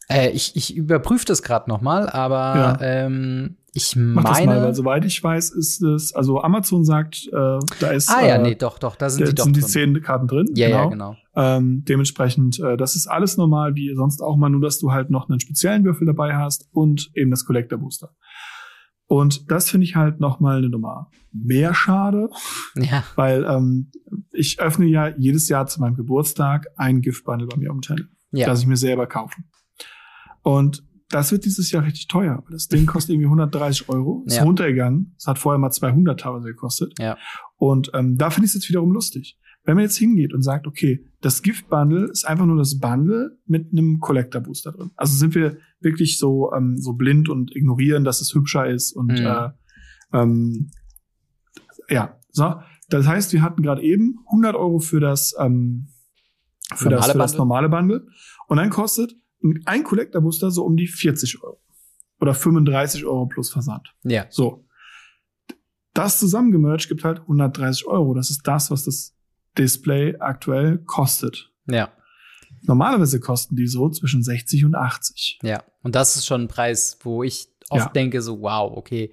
Äh, ich, ich überprüfe das gerade noch mal, aber
Ja.
ähm, ich
Mach das
meine.
mal, weil soweit ich weiß, ist es, also Amazon sagt, äh, da ist
ah ja,
äh,
nee, doch, doch, da sind die doch
sind die
drin.
Szenenkarten drin.
ja, ja, genau.
Ähm, dementsprechend, äh, das ist alles normal, wie sonst auch mal, nur dass du halt noch einen speziellen Würfel dabei hast und eben das Collector Booster. Und das finde ich halt noch mal eine Nummer mehr schade,
Ja,
weil ähm, ich öffne ja jedes Jahr zu meinem Geburtstag ein Gift-Bundle bei mir um Channel,
ja,
das ich mir selber kaufe. Und das wird dieses Jahr richtig teuer. weil Das Ding kostet irgendwie 130 Euro, ist
Ja.
runtergegangen. Es hat vorher mal 200 teilweise gekostet.
Ja.
Und ähm, da finde ich es jetzt wiederum lustig. Wenn man jetzt hingeht und sagt, okay, das Gift-Bundle ist einfach nur das Bundle mit einem Collector-Booster drin. Also sind wir wirklich so, ähm, so blind und ignorieren, dass es hübscher ist und
Mhm.
äh, ähm, ja, so. Das heißt, wir hatten gerade eben 100 Euro für das, ähm, für, das,
Normale
für das
Bundle?
normale Bundle. Und dann kostet ein Collector Booster so um die 40 Euro. Oder 35 Euro plus Versand.
ja,
So. Das zusammengemerged gibt halt 130 Euro. Das ist das, was das Display aktuell kostet.
ja,
Normalerweise kosten die so zwischen 60 und 80.
ja. Und das ist schon ein Preis, wo ich oft
Ja.
denke, so, wow, okay.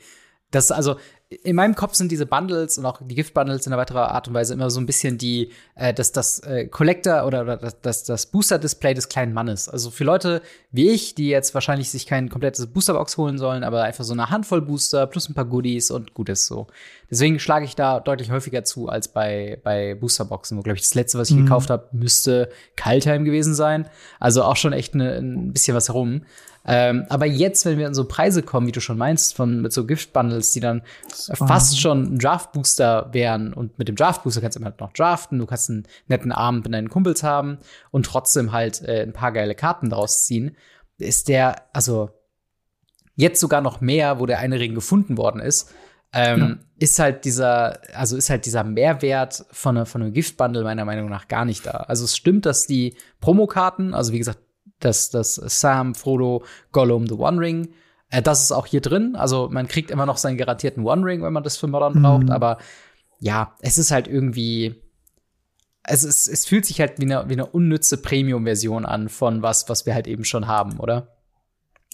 Das, also, in meinem Kopf sind diese Bundles und auch die Gift-Bundles in einer weiterer Art und Weise immer so ein bisschen die, äh, das, das äh, Collector oder, oder das, das, das Booster-Display des kleinen Mannes. Also für Leute wie ich, die jetzt wahrscheinlich sich kein komplettes Boosterbox holen sollen, aber einfach so eine Handvoll Booster plus ein paar Goodies und gut ist so. Deswegen schlage ich da deutlich häufiger zu als bei, bei Boosterboxen, wo, glaube ich, das letzte, was ich
Mhm.
gekauft habe, müsste Kaltheim gewesen sein. Also auch schon echt ne, ein bisschen was herum. Ähm, aber jetzt, wenn wir an so Preise kommen, wie du schon meinst, von mit so Gift-Bundles, die dann
war-
fast schon ein Draft-Booster wären und mit dem Draft-Booster kannst du immer noch draften, du kannst einen netten Abend mit deinen Kumpels haben und trotzdem halt äh, ein paar geile Karten draus ziehen, ist der, also jetzt sogar noch mehr, wo der eine Ring gefunden worden ist, ähm,
Ja.
ist halt dieser, also ist halt dieser Mehrwert von, einer- von einem Gift-Bundle meiner Meinung nach gar nicht da. Also es stimmt, dass die Promokarten, also wie gesagt, das, das Sam, Frodo, Gollum, The One Ring, äh, das ist auch hier drin. Also man kriegt immer noch seinen garantierten One Ring, wenn man das für Modern
Mhm.
braucht, aber ja, es ist halt irgendwie, es, ist, es fühlt sich halt wie eine, wie eine unnütze Premium-Version an von was, was wir halt eben schon haben, oder?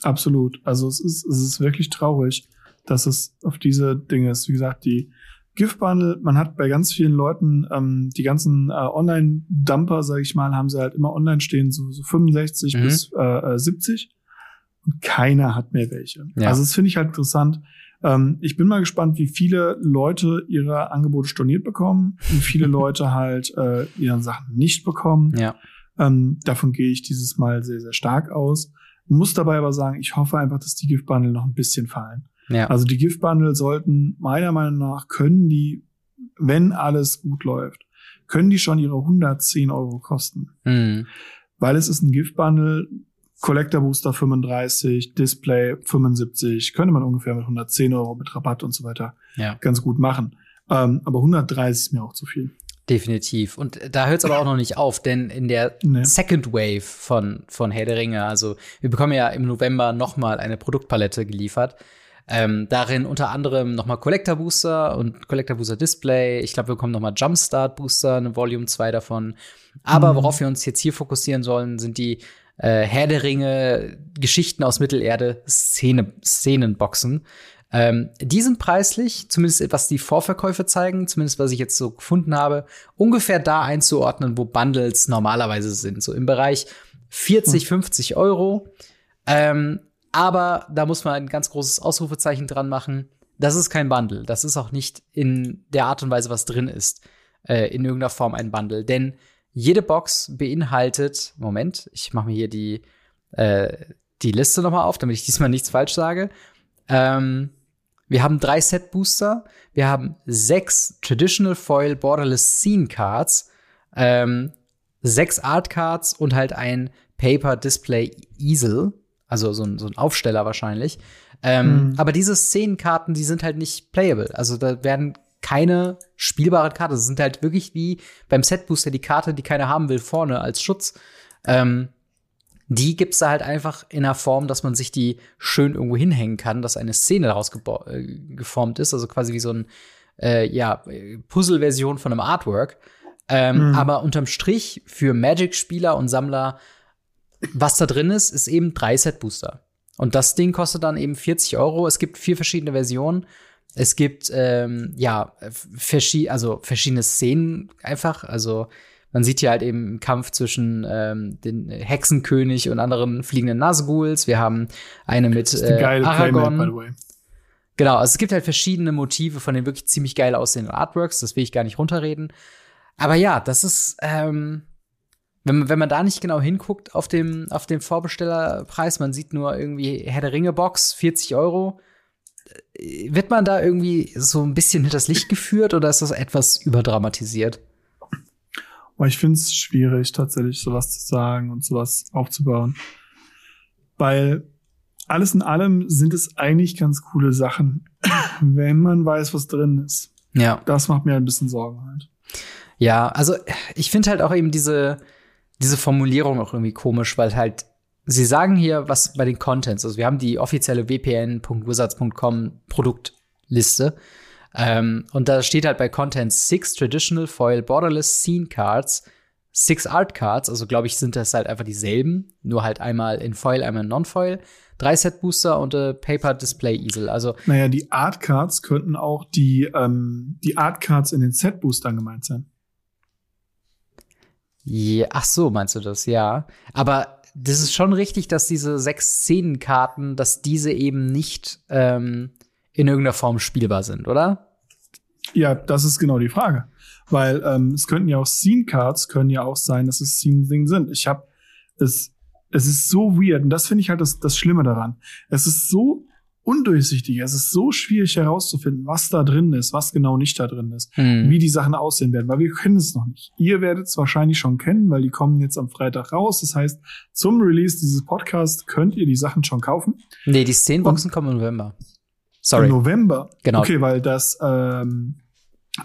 Absolut. Also es ist, es ist wirklich traurig, dass es auf diese Dinge ist. Wie gesagt, die Gift-Bundle, man hat bei ganz vielen Leuten ähm, die ganzen äh, Online-Dumper, sage ich mal, haben sie halt immer online stehen, so, so 65
Mhm.
bis äh, äh, 70. Und keiner hat mehr welche.
Ja.
Also das finde ich halt interessant. Ähm, ich bin mal gespannt, wie viele Leute ihre Angebote storniert bekommen, wie viele Leute halt äh, ihre Sachen nicht bekommen.
Ja.
Ähm, davon gehe ich dieses Mal sehr, sehr stark aus. Muss dabei aber sagen, ich hoffe einfach, dass die Gift-Bundle noch ein bisschen fallen.
Ja.
Also die Gift-Bundle sollten meiner Meinung nach, können die, wenn alles gut läuft, können die schon ihre 110 Euro kosten.
Mhm.
Weil es ist ein Gift-Bundle, Collector Booster 35, Display 75, könnte man ungefähr mit 110 Euro mit Rabatt und so weiter
ja.
ganz gut machen. Ähm, aber 130 ist mir auch zu viel.
Definitiv. Und da hört es aber auch noch nicht auf, denn in der
Nee.
Second Wave von, von Herr der Ringe, also wir bekommen ja im November noch mal eine Produktpalette geliefert. Ähm, darin unter anderem nochmal Collector Booster und Collector Booster Display. Ich glaube, wir bekommen nochmal Jumpstart Booster, eine Volume 2 davon. Aber mhm. worauf wir uns jetzt hier fokussieren sollen, sind die äh, Herr der Ringe, Geschichten aus Mittelerde, Szene, Szenenboxen. Ähm, die sind preislich, zumindest was die Vorverkäufe zeigen, zumindest was ich jetzt so gefunden habe, ungefähr da einzuordnen, wo Bundles normalerweise sind. So im Bereich 40, 50 Euro. Ähm, aber da muss man ein ganz großes Ausrufezeichen dran machen. Das ist kein Bundle. Das ist auch nicht in der Art und Weise, was drin ist, äh, in irgendeiner Form ein Bundle. Denn jede Box beinhaltet, Moment, ich mache mir hier die, äh, die Liste nochmal auf, damit ich diesmal nichts falsch sage. Ähm, wir haben drei Set Booster, wir haben sechs Traditional Foil Borderless Scene Cards, ähm, sechs Art Cards und halt ein Paper Display Easel, also so ein, so ein Aufsteller wahrscheinlich. Ähm, mhm. Aber diese Szenenkarten, die sind halt nicht playable. Also da werden keine spielbare Karte. Das sind halt wirklich wie beim Set Booster die Karte, die keiner haben will, vorne als Schutz. Ähm, die gibt's da halt einfach in der Form, dass man sich die schön irgendwo hinhängen kann, dass eine Szene daraus äh, geformt ist, also quasi wie so ein äh, ja, Puzzle-Version von einem Artwork. Ähm, mhm. Aber unterm Strich für Magic-Spieler und Sammler, was da drin ist, ist eben drei Set-Booster. Und das Ding kostet dann eben 40 Euro. Es gibt vier verschiedene Versionen. Es gibt ähm, ja verschi also verschiedene Szenen einfach. Also man sieht hier halt eben einen Kampf zwischen ähm, den Hexenkönig und anderen fliegenden Nazguls. Wir haben eine mit äh, Aragorn. Playmate, genau, also es gibt halt verschiedene Motive von den wirklich ziemlich geil aussehenden Artworks. Das will ich gar nicht runterreden. Aber ja, das ist, ähm, wenn, man, wenn man da nicht genau hinguckt auf dem, auf dem Vorbestellerpreis, man sieht nur irgendwie Herr der Ringe Box, 40 Euro. Äh, wird man da irgendwie so ein bisschen hinters Licht geführt oder ist das etwas überdramatisiert?
Aber ich finde es schwierig, tatsächlich sowas zu sagen und sowas aufzubauen. Weil alles in allem sind es eigentlich ganz coole Sachen, wenn man weiß, was drin ist.
Ja.
Das macht mir ein bisschen Sorgen halt.
Ja, also ich finde halt auch eben diese, diese Formulierung auch irgendwie komisch, weil halt sie sagen hier was bei den Contents. Also wir haben die offizielle wpn.wizards.com Produktliste ähm, und da steht halt bei Content six Traditional Foil Borderless Scene Cards, six Art Cards, also glaube ich, sind das halt einfach dieselben, nur halt einmal in Foil, einmal in Non-Foil, drei Set Booster und äh, Paper Display Easel. Also
naja, die Art Cards könnten auch die ähm, die Art Cards in den Set Boostern gemeint sein.
Ja, ach so, meinst du das? Ja, aber das ist schon richtig, dass diese sechs Szenenkarten, dass diese eben nicht ähm, in irgendeiner Form spielbar sind, oder?
Ja, das ist genau die Frage. Weil ähm, es könnten ja auch Scene-Cards, können ja auch sein, dass es Scene-Ding sind. Ich habe es, es ist so weird und das finde ich halt das, das Schlimme daran. Es ist so undurchsichtig, es ist so schwierig herauszufinden, was da drin ist, was genau nicht da drin ist, mhm. wie die Sachen aussehen werden, weil wir können es noch nicht. Ihr werdet es wahrscheinlich schon kennen, weil die kommen jetzt am Freitag raus. Das heißt, zum Release dieses Podcasts könnt ihr die Sachen schon kaufen.
Nee, die Szenenboxen kommen im November.
Sorry. Im November.
Genau.
Okay, weil das, ähm,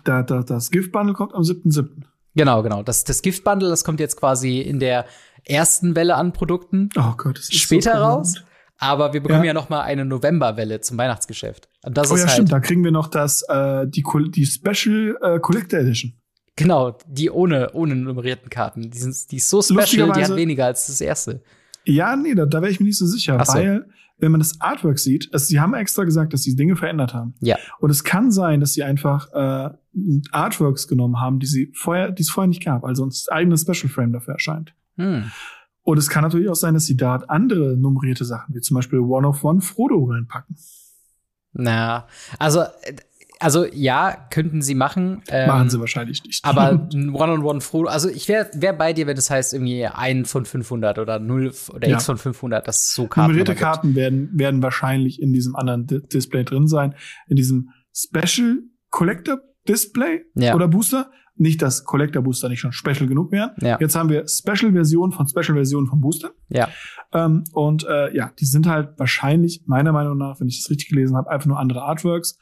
da, da, das Gift-Bundle kommt am 7.7.
Genau, genau. Das, das Gift-Bundle, das kommt jetzt quasi in der ersten Welle an Produkten.
Oh Gott, das
ist später so raus. Aber wir bekommen ja, ja noch mal eine Novemberwelle zum Weihnachtsgeschäft.
Und das oh ist ja, halt stimmt. Da kriegen wir noch das äh, die die Special äh, Collector Edition.
Genau, die ohne ohne nummerierten Karten. Die sind die ist so special, die hat weniger als das erste.
Ja, nee, da, da wäre ich mir nicht so sicher, so. weil wenn man das Artwork sieht, also sie haben extra gesagt, dass sie Dinge verändert haben.
Ja.
Und es kann sein, dass sie einfach äh, Artworks genommen haben, die sie vorher, die es vorher nicht gab, also ein eigenes Special Frame dafür erscheint. Hm. Und es kann natürlich auch sein, dass sie da andere nummerierte Sachen, wie zum Beispiel One of One Frodo reinpacken.
Na, also also ja, könnten sie machen.
Ähm, machen sie wahrscheinlich nicht.
Aber ein One-on-One Frodo, also ich wäre wär bei dir, wenn das heißt irgendwie ein von 500 oder 0 oder ja. x von 500, das so
Karten. Nummerierte Karten werden, werden wahrscheinlich in diesem anderen D Display drin sein. In diesem Special Collector Display ja. oder Booster. Nicht, dass Collector Booster nicht schon special genug wären.
Ja.
Jetzt haben wir Special-Versionen von Special-Versionen von Booster.
Ja.
Ähm, und äh, ja, die sind halt wahrscheinlich, meiner Meinung nach, wenn ich das richtig gelesen habe, einfach nur andere Artworks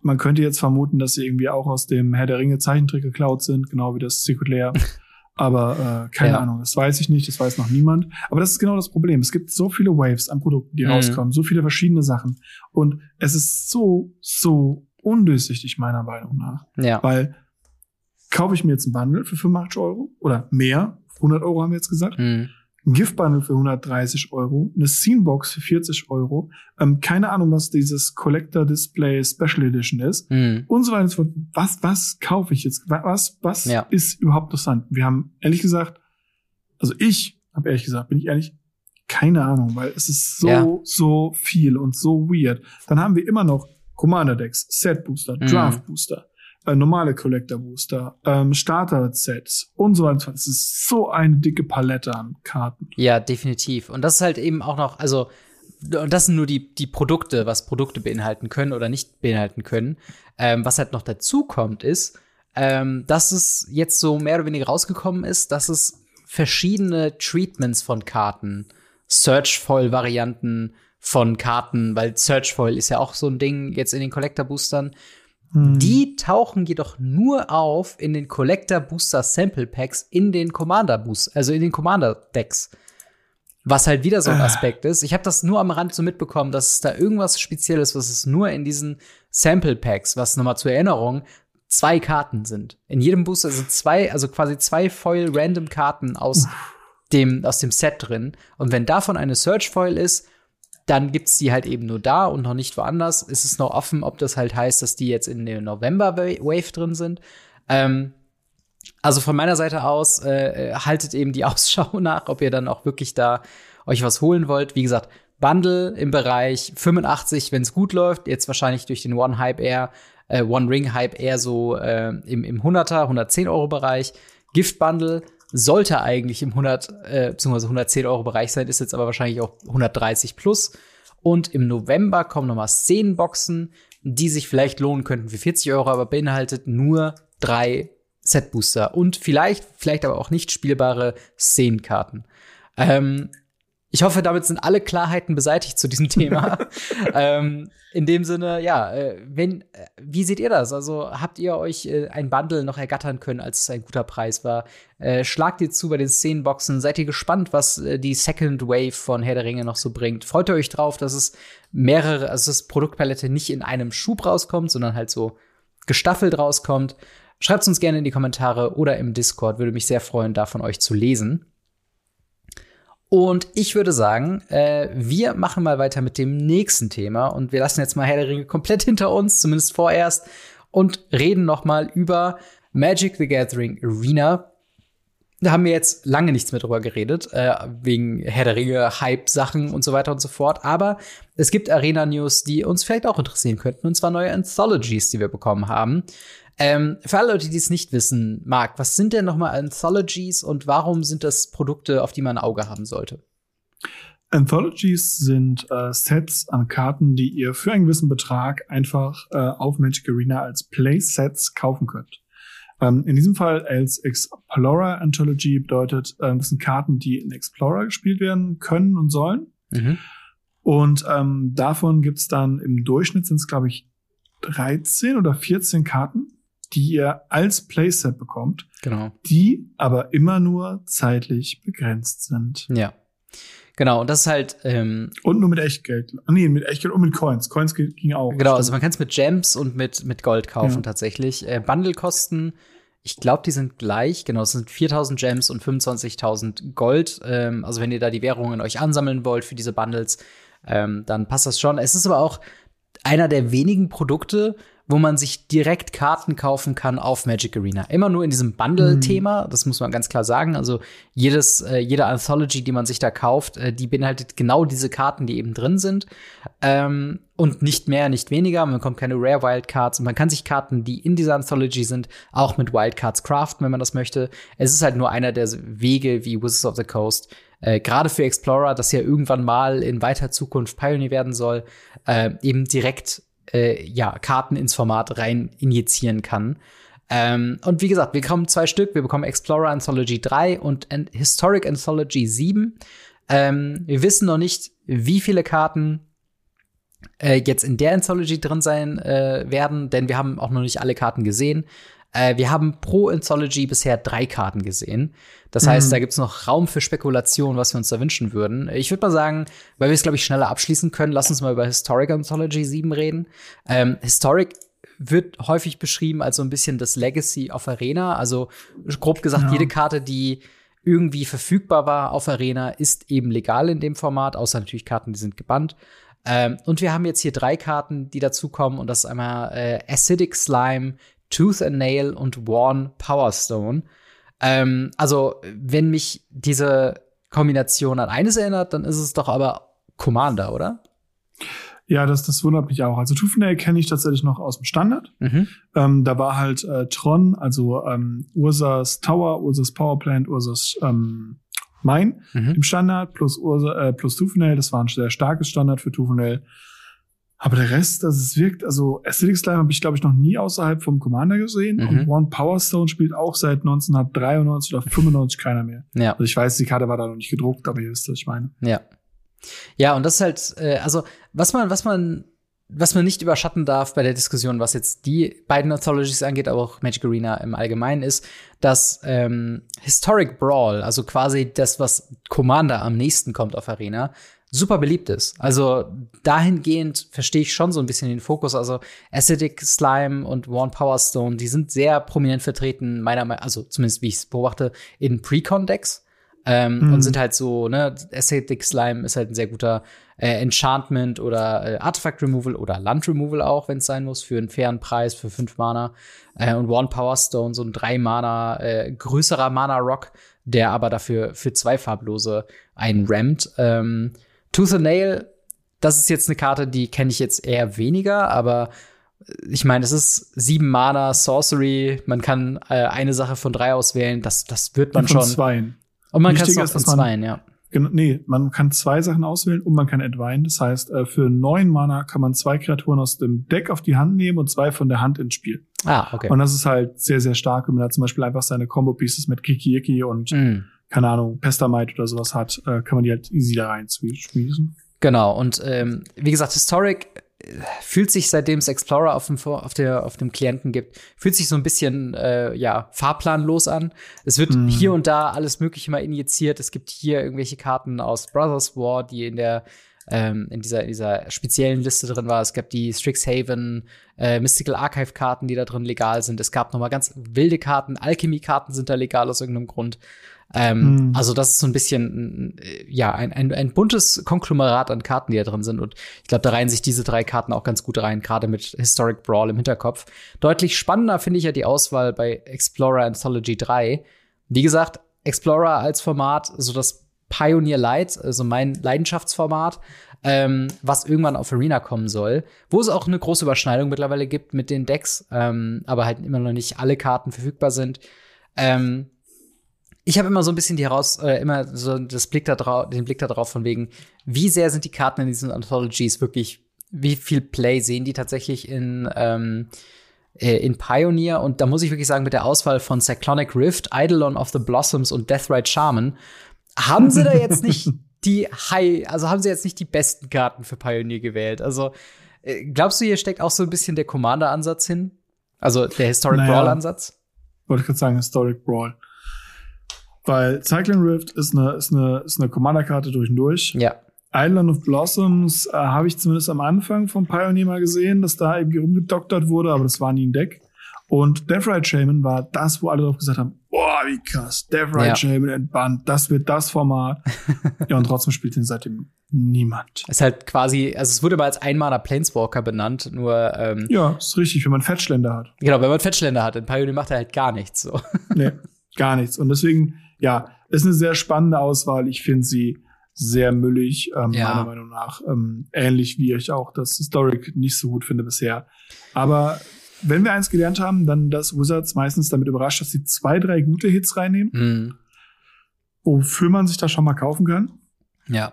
man könnte jetzt vermuten, dass sie irgendwie auch aus dem Herr der Ringe Zeichentrick geklaut sind, genau wie das Secret Lair. Aber äh, keine ja. Ahnung, das weiß ich nicht, das weiß noch niemand. Aber das ist genau das Problem. Es gibt so viele Waves an Produkten, die mhm. rauskommen, so viele verschiedene Sachen. Und es ist so, so undurchsichtig, meiner Meinung nach.
Ja.
Weil kaufe ich mir jetzt ein Bundle für 85 Euro oder mehr, 100 Euro haben wir jetzt gesagt, mhm ein Gift-Bundle für 130 Euro, eine Scenebox für 40 Euro, ähm, keine Ahnung, was dieses Collector Display Special Edition ist mhm. und so weiter und so fort. Was, was kaufe ich jetzt? Was, was ja. ist überhaupt interessant? Wir haben ehrlich gesagt, also ich habe ehrlich gesagt, bin ich ehrlich, keine Ahnung, weil es ist so, ja. so viel und so weird. Dann haben wir immer noch Commander Decks, Set Booster, mhm. Draft Booster, äh, normale Collector Booster, ähm, Starter Sets und so weiter. Es ist so eine dicke Palette an Karten.
Ja, definitiv. Und das ist halt eben auch noch, also das sind nur die, die Produkte, was Produkte beinhalten können oder nicht beinhalten können. Ähm, was halt noch dazu kommt, ist, ähm, dass es jetzt so mehr oder weniger rausgekommen ist, dass es verschiedene Treatments von Karten, Search-Foil-Varianten von Karten, weil Search-Foil ist ja auch so ein Ding jetzt in den Collector-Boostern, hm. Die tauchen jedoch nur auf in den Collector Booster Sample Packs in den Commander Boost, also in den Commander Decks. Was halt wieder so ein ah. Aspekt ist. Ich habe das nur am Rand so mitbekommen, dass es da irgendwas Spezielles, was es nur in diesen Sample Packs, was nochmal zur Erinnerung, zwei Karten sind. In jedem Booster sind zwei, also quasi zwei Foil Random Karten aus dem, aus dem Set drin. Und wenn davon eine Search Foil ist, dann gibt's die halt eben nur da und noch nicht woanders. Es ist noch offen, ob das halt heißt, dass die jetzt in der November-Wave drin sind. Ähm, also von meiner Seite aus, äh, haltet eben die Ausschau nach, ob ihr dann auch wirklich da euch was holen wollt. Wie gesagt, Bundle im Bereich 85, wenn es gut läuft. Jetzt wahrscheinlich durch den One Hype eher, äh, One Ring Hype eher so äh, im, im 100er, 110 Euro Bereich. Gift Bundle sollte eigentlich im 100 äh, bzw. 110 Euro Bereich sein, ist jetzt aber wahrscheinlich auch 130 plus. Und im November kommen nochmal 10 Boxen, die sich vielleicht lohnen könnten für 40 Euro, aber beinhaltet nur drei Set-Booster und vielleicht, vielleicht aber auch nicht spielbare Szenenkarten. Ähm, ich hoffe, damit sind alle Klarheiten beseitigt zu diesem Thema. ähm, in dem Sinne, ja, äh, wenn, äh, wie seht ihr das? Also habt ihr euch äh, ein Bundle noch ergattern können, als es ein guter Preis war? Äh, schlagt ihr zu bei den Szenenboxen? Seid ihr gespannt, was die Second Wave von Herr der Ringe noch so bringt? Freut ihr euch drauf, dass es mehrere, also das Produktpalette nicht in einem Schub rauskommt, sondern halt so gestaffelt rauskommt? Schreibt uns gerne in die Kommentare oder im Discord. Würde mich sehr freuen, da von euch zu lesen. Und ich würde sagen, äh, wir machen mal weiter mit dem nächsten Thema und wir lassen jetzt mal Herr der Ringe komplett hinter uns, zumindest vorerst, und reden noch mal über Magic the Gathering Arena. Da haben wir jetzt lange nichts mehr drüber geredet, äh, wegen Herr der Ringe, Hype-Sachen und so weiter und so fort. Aber es gibt Arena-News, die uns vielleicht auch interessieren könnten, und zwar neue Anthologies, die wir bekommen haben. Ähm, für alle Leute, die es nicht wissen, Marc, was sind denn nochmal Anthologies und warum sind das Produkte, auf die man ein Auge haben sollte?
Anthologies sind äh, Sets an Karten, die ihr für einen gewissen Betrag einfach äh, auf Magic Arena als Playsets kaufen könnt. Ähm, in diesem Fall als Explorer Anthology bedeutet, äh, das sind Karten, die in Explorer gespielt werden können und sollen. Mhm. Und ähm, davon gibt's dann im Durchschnitt sind es, glaube ich, 13 oder 14 Karten die ihr als Playset bekommt.
Genau.
Die aber immer nur zeitlich begrenzt sind.
Ja. Genau, und das ist halt. Ähm,
und nur mit Echtgeld. Nee, mit Echtgeld und mit Coins. Coins ging auch.
Genau, also man kann es mit Gems und mit, mit Gold kaufen ja. tatsächlich. Äh, Bundle-Kosten, ich glaube, die sind gleich. Genau, es sind 4000 Gems und 25.000 Gold. Ähm, also wenn ihr da die Währungen euch ansammeln wollt für diese Bundles, ähm, dann passt das schon. Es ist aber auch einer der wenigen Produkte, wo man sich direkt Karten kaufen kann auf Magic Arena. Immer nur in diesem Bundle-Thema, mhm. das muss man ganz klar sagen. Also jedes, äh, jede Anthology, die man sich da kauft, äh, die beinhaltet genau diese Karten, die eben drin sind. Ähm, und nicht mehr, nicht weniger. Man bekommt keine Rare Wildcards und man kann sich Karten, die in dieser Anthology sind, auch mit Wildcards craften, wenn man das möchte. Es ist halt nur einer der Wege wie Wizards of the Coast äh, gerade für Explorer, das ja irgendwann mal in weiter Zukunft Pioneer werden soll, äh, eben direkt äh, ja, Karten ins Format rein injizieren kann. Ähm, und wie gesagt, wir bekommen zwei Stück. Wir bekommen Explorer Anthology 3 und An Historic Anthology 7. Ähm, wir wissen noch nicht, wie viele Karten äh, jetzt in der Anthology drin sein äh, werden, denn wir haben auch noch nicht alle Karten gesehen. Äh, wir haben pro Anthology bisher drei Karten gesehen. Das heißt, mhm. da gibt's noch Raum für Spekulation, was wir uns da wünschen würden. Ich würde mal sagen, weil wir es, glaube ich, schneller abschließen können, lass uns mal über Historic Anthology 7 reden. Ähm, Historic wird häufig beschrieben als so ein bisschen das Legacy of Arena. Also grob gesagt, ja. jede Karte, die irgendwie verfügbar war auf Arena, ist eben legal in dem Format, außer natürlich Karten, die sind gebannt. Ähm, und wir haben jetzt hier drei Karten, die dazukommen, und das ist einmal äh, Acidic Slime, Tooth and Nail und Worn Power Stone. Ähm, also, wenn mich diese Kombination an eines erinnert, dann ist es doch aber Commander, oder?
Ja, das, das wundert mich auch. Also Tufenel kenne ich tatsächlich noch aus dem Standard. Mhm. Ähm, da war halt äh, Tron, also ähm, Ursas Tower, Ursas Powerplant, Ursas ähm, Mine mhm. im Standard plus Ursa, äh, plus Tufenel. Das war ein sehr starkes Standard für Tufenel. Aber der Rest, also es wirkt, also Acidic Slime habe ich, glaube ich, noch nie außerhalb vom Commander gesehen. Mhm. Und One Power Stone spielt auch seit 1993 oder 95 keiner mehr. Ja. Also ich weiß, die Karte war da noch nicht gedruckt, aber ihr wisst, was ich meine.
Ja. Ja, und das ist halt, äh, also was man, was man, was man nicht überschatten darf bei der Diskussion, was jetzt die beiden Anthologies angeht, aber auch Magic Arena im Allgemeinen, ist, dass ähm, Historic Brawl, also quasi das, was Commander am nächsten kommt auf Arena, super beliebt ist. Also dahingehend verstehe ich schon so ein bisschen den Fokus. Also Acidic Slime und One Power Stone, die sind sehr prominent vertreten, meiner Meinung, also zumindest wie ich es beobachte, in Precon-Decks. Ähm, mhm. Und sind halt so, ne, Acidic Slime ist halt ein sehr guter äh, Enchantment oder äh, Artifact Removal oder Land Removal auch, wenn es sein muss, für einen fairen Preis für fünf Mana. Äh, und One Power Stone, so ein drei Mana, äh, größerer Mana Rock, der aber dafür für zwei farblose einrammt. Ähm, Tooth and Nail, das ist jetzt eine Karte, die kenne ich jetzt eher weniger, aber ich meine, es ist sieben Mana, Sorcery, man kann äh, eine Sache von drei auswählen, das, das wird man
von
schon.
Zweien.
Und man kann es auch von zweien, ja.
Nee, man kann zwei Sachen auswählen und man kann Advine. Das heißt, äh, für neun Mana kann man zwei Kreaturen aus dem Deck auf die Hand nehmen und zwei von der Hand ins Spiel.
Ah, okay.
Und das ist halt sehr, sehr stark, wenn man da zum Beispiel einfach seine Combo-Pieces mit Kiki Yiki und, mm. Keine Ahnung, Pestamite oder sowas hat, äh, kann man die halt easy da rein schmießen.
Genau, und ähm, wie gesagt, Historic fühlt sich, seitdem es Explorer auf dem, auf, der, auf dem Klienten gibt, fühlt sich so ein bisschen äh, ja, fahrplanlos an. Es wird mhm. hier und da alles Mögliche mal injiziert. Es gibt hier irgendwelche Karten aus Brothers War, die in der ähm, in dieser, in dieser speziellen Liste drin war. Es gab die Strixhaven, äh, Mystical Archive Karten, die da drin legal sind. Es gab noch mal ganz wilde Karten. Alchemy Karten sind da legal aus irgendeinem Grund. Ähm, mhm. Also das ist so ein bisschen, ja, ein, ein, ein buntes Konglomerat an Karten, die da drin sind. Und ich glaube, da reihen sich diese drei Karten auch ganz gut rein, gerade mit Historic Brawl im Hinterkopf. Deutlich spannender finde ich ja die Auswahl bei Explorer Anthology 3. Wie gesagt, Explorer als Format, so das Pioneer Light, also mein Leidenschaftsformat, ähm, was irgendwann auf Arena kommen soll, wo es auch eine große Überschneidung mittlerweile gibt mit den Decks, ähm, aber halt immer noch nicht alle Karten verfügbar sind. Ähm, ich habe immer so ein bisschen die heraus, äh, immer so das Blick da drauf, den Blick da drauf von wegen, wie sehr sind die Karten in diesen Anthologies wirklich, wie viel Play sehen die tatsächlich in, ähm, äh, in Pioneer? Und da muss ich wirklich sagen, mit der Auswahl von Cyclonic Rift, Eidolon of the Blossoms und Deathrite Shaman, haben sie da jetzt nicht die High, also haben sie jetzt nicht die besten Karten für Pioneer gewählt? Also, äh, glaubst du, hier steckt auch so ein bisschen der Commander-Ansatz hin? Also der Historic naja, Brawl-Ansatz?
Wollte ich gerade sagen, Historic Brawl. Weil Cycling Rift ist eine, ist eine, ist eine Commander-Karte durch und durch.
Ja.
Island of Blossoms äh, habe ich zumindest am Anfang vom Pioneer mal gesehen, dass da irgendwie rumgedoktert wurde, aber das war nie ein Deck. Und Death Ride Shaman war das, wo alle drauf gesagt haben, boah, wie krass, Death Ride ja. Shaman entbannt, das wird das Format. ja, und trotzdem spielt ihn seitdem niemand.
Es ist halt quasi, also es wurde mal als Einmaler Planeswalker benannt, nur ähm,
Ja, ist richtig, wenn man Fettschländer hat.
Genau, wenn man Fettschländer hat. In Pioneer macht er halt gar nichts so.
nee, gar nichts. Und deswegen ja, ist eine sehr spannende Auswahl. Ich finde sie sehr müllig, ähm, ja. meiner Meinung nach. Ähm, ähnlich wie ich auch das Historic nicht so gut finde bisher. Aber wenn wir eins gelernt haben, dann, dass Wizards meistens damit überrascht, dass sie zwei, drei gute Hits reinnehmen. Mhm. Wofür man sich da schon mal kaufen kann.
Ja.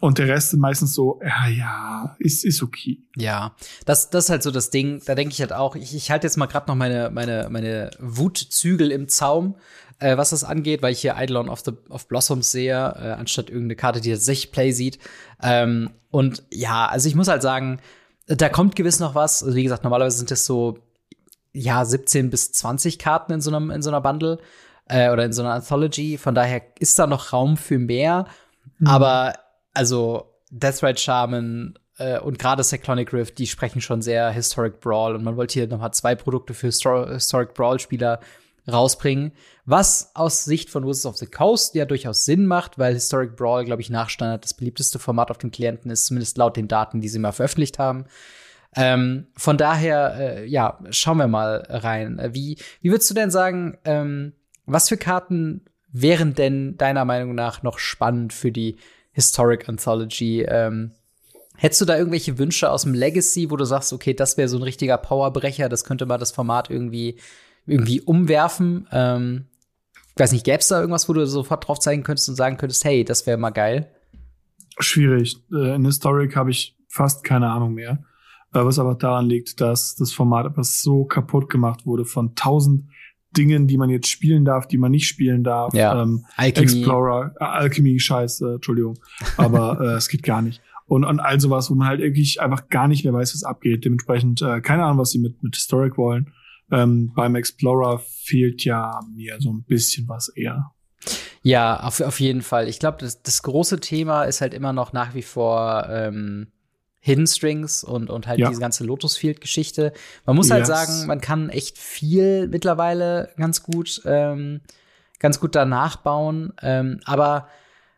Und der Rest sind meistens so, ja, ja, ist, ist okay.
Ja, das, das ist halt so das Ding. Da denke ich halt auch, ich, ich halte jetzt mal gerade noch meine, meine, meine Wutzügel im Zaum äh, was das angeht, weil ich hier Eidolon of, the, of Blossoms sehe, äh, anstatt irgendeine Karte, die sich Play sieht. Ähm, und ja, also ich muss halt sagen, da kommt gewiss noch was. Also wie gesagt, normalerweise sind das so ja 17 bis 20 Karten in so einem in so einer Bundle äh, oder in so einer Anthology. Von daher ist da noch Raum für mehr. Mhm. Aber also Deathrite Shaman äh, und gerade Cyclonic Rift, die sprechen schon sehr Historic Brawl und man wollte hier nochmal zwei Produkte für Histor Historic Brawl Spieler rausbringen, was aus Sicht von Wizards of the Coast ja durchaus Sinn macht, weil Historic Brawl, glaube ich, nach Standard das beliebteste Format auf den Klienten ist, zumindest laut den Daten, die sie mal veröffentlicht haben. Ähm, von daher, äh, ja, schauen wir mal rein. Äh, wie, wie würdest du denn sagen, ähm, was für Karten wären denn deiner Meinung nach noch spannend für die Historic Anthology? Ähm, hättest du da irgendwelche Wünsche aus dem Legacy, wo du sagst, okay, das wäre so ein richtiger Powerbrecher, das könnte mal das Format irgendwie, irgendwie umwerfen? Ähm, ich weiß nicht, gäbe es da irgendwas, wo du sofort drauf zeigen könntest und sagen könntest, hey, das wäre mal geil?
Schwierig. Äh, in Historic habe ich fast keine Ahnung mehr. Äh, was aber daran liegt, dass das Format etwas so kaputt gemacht wurde von tausend Dingen, die man jetzt spielen darf, die man nicht spielen darf.
Ja.
Ähm, Explorer, äh, Alchemy, scheiße, Entschuldigung. Aber äh, es geht gar nicht. Und, und all sowas, wo man halt wirklich einfach gar nicht mehr weiß, was abgeht. Dementsprechend, äh, keine Ahnung, was sie mit, mit Historic wollen. Ähm, beim Explorer fehlt ja mir so ein bisschen was eher.
Ja, auf, auf jeden Fall. Ich glaube, das, das große Thema ist halt immer noch nach wie vor ähm, Hidden Strings und, und halt ja. diese ganze Lotus Field Geschichte. Man muss halt yes. halt sagen, man kann echt viel mittlerweile ganz gut, ähm, ganz gut danach bauen. Ähm, aber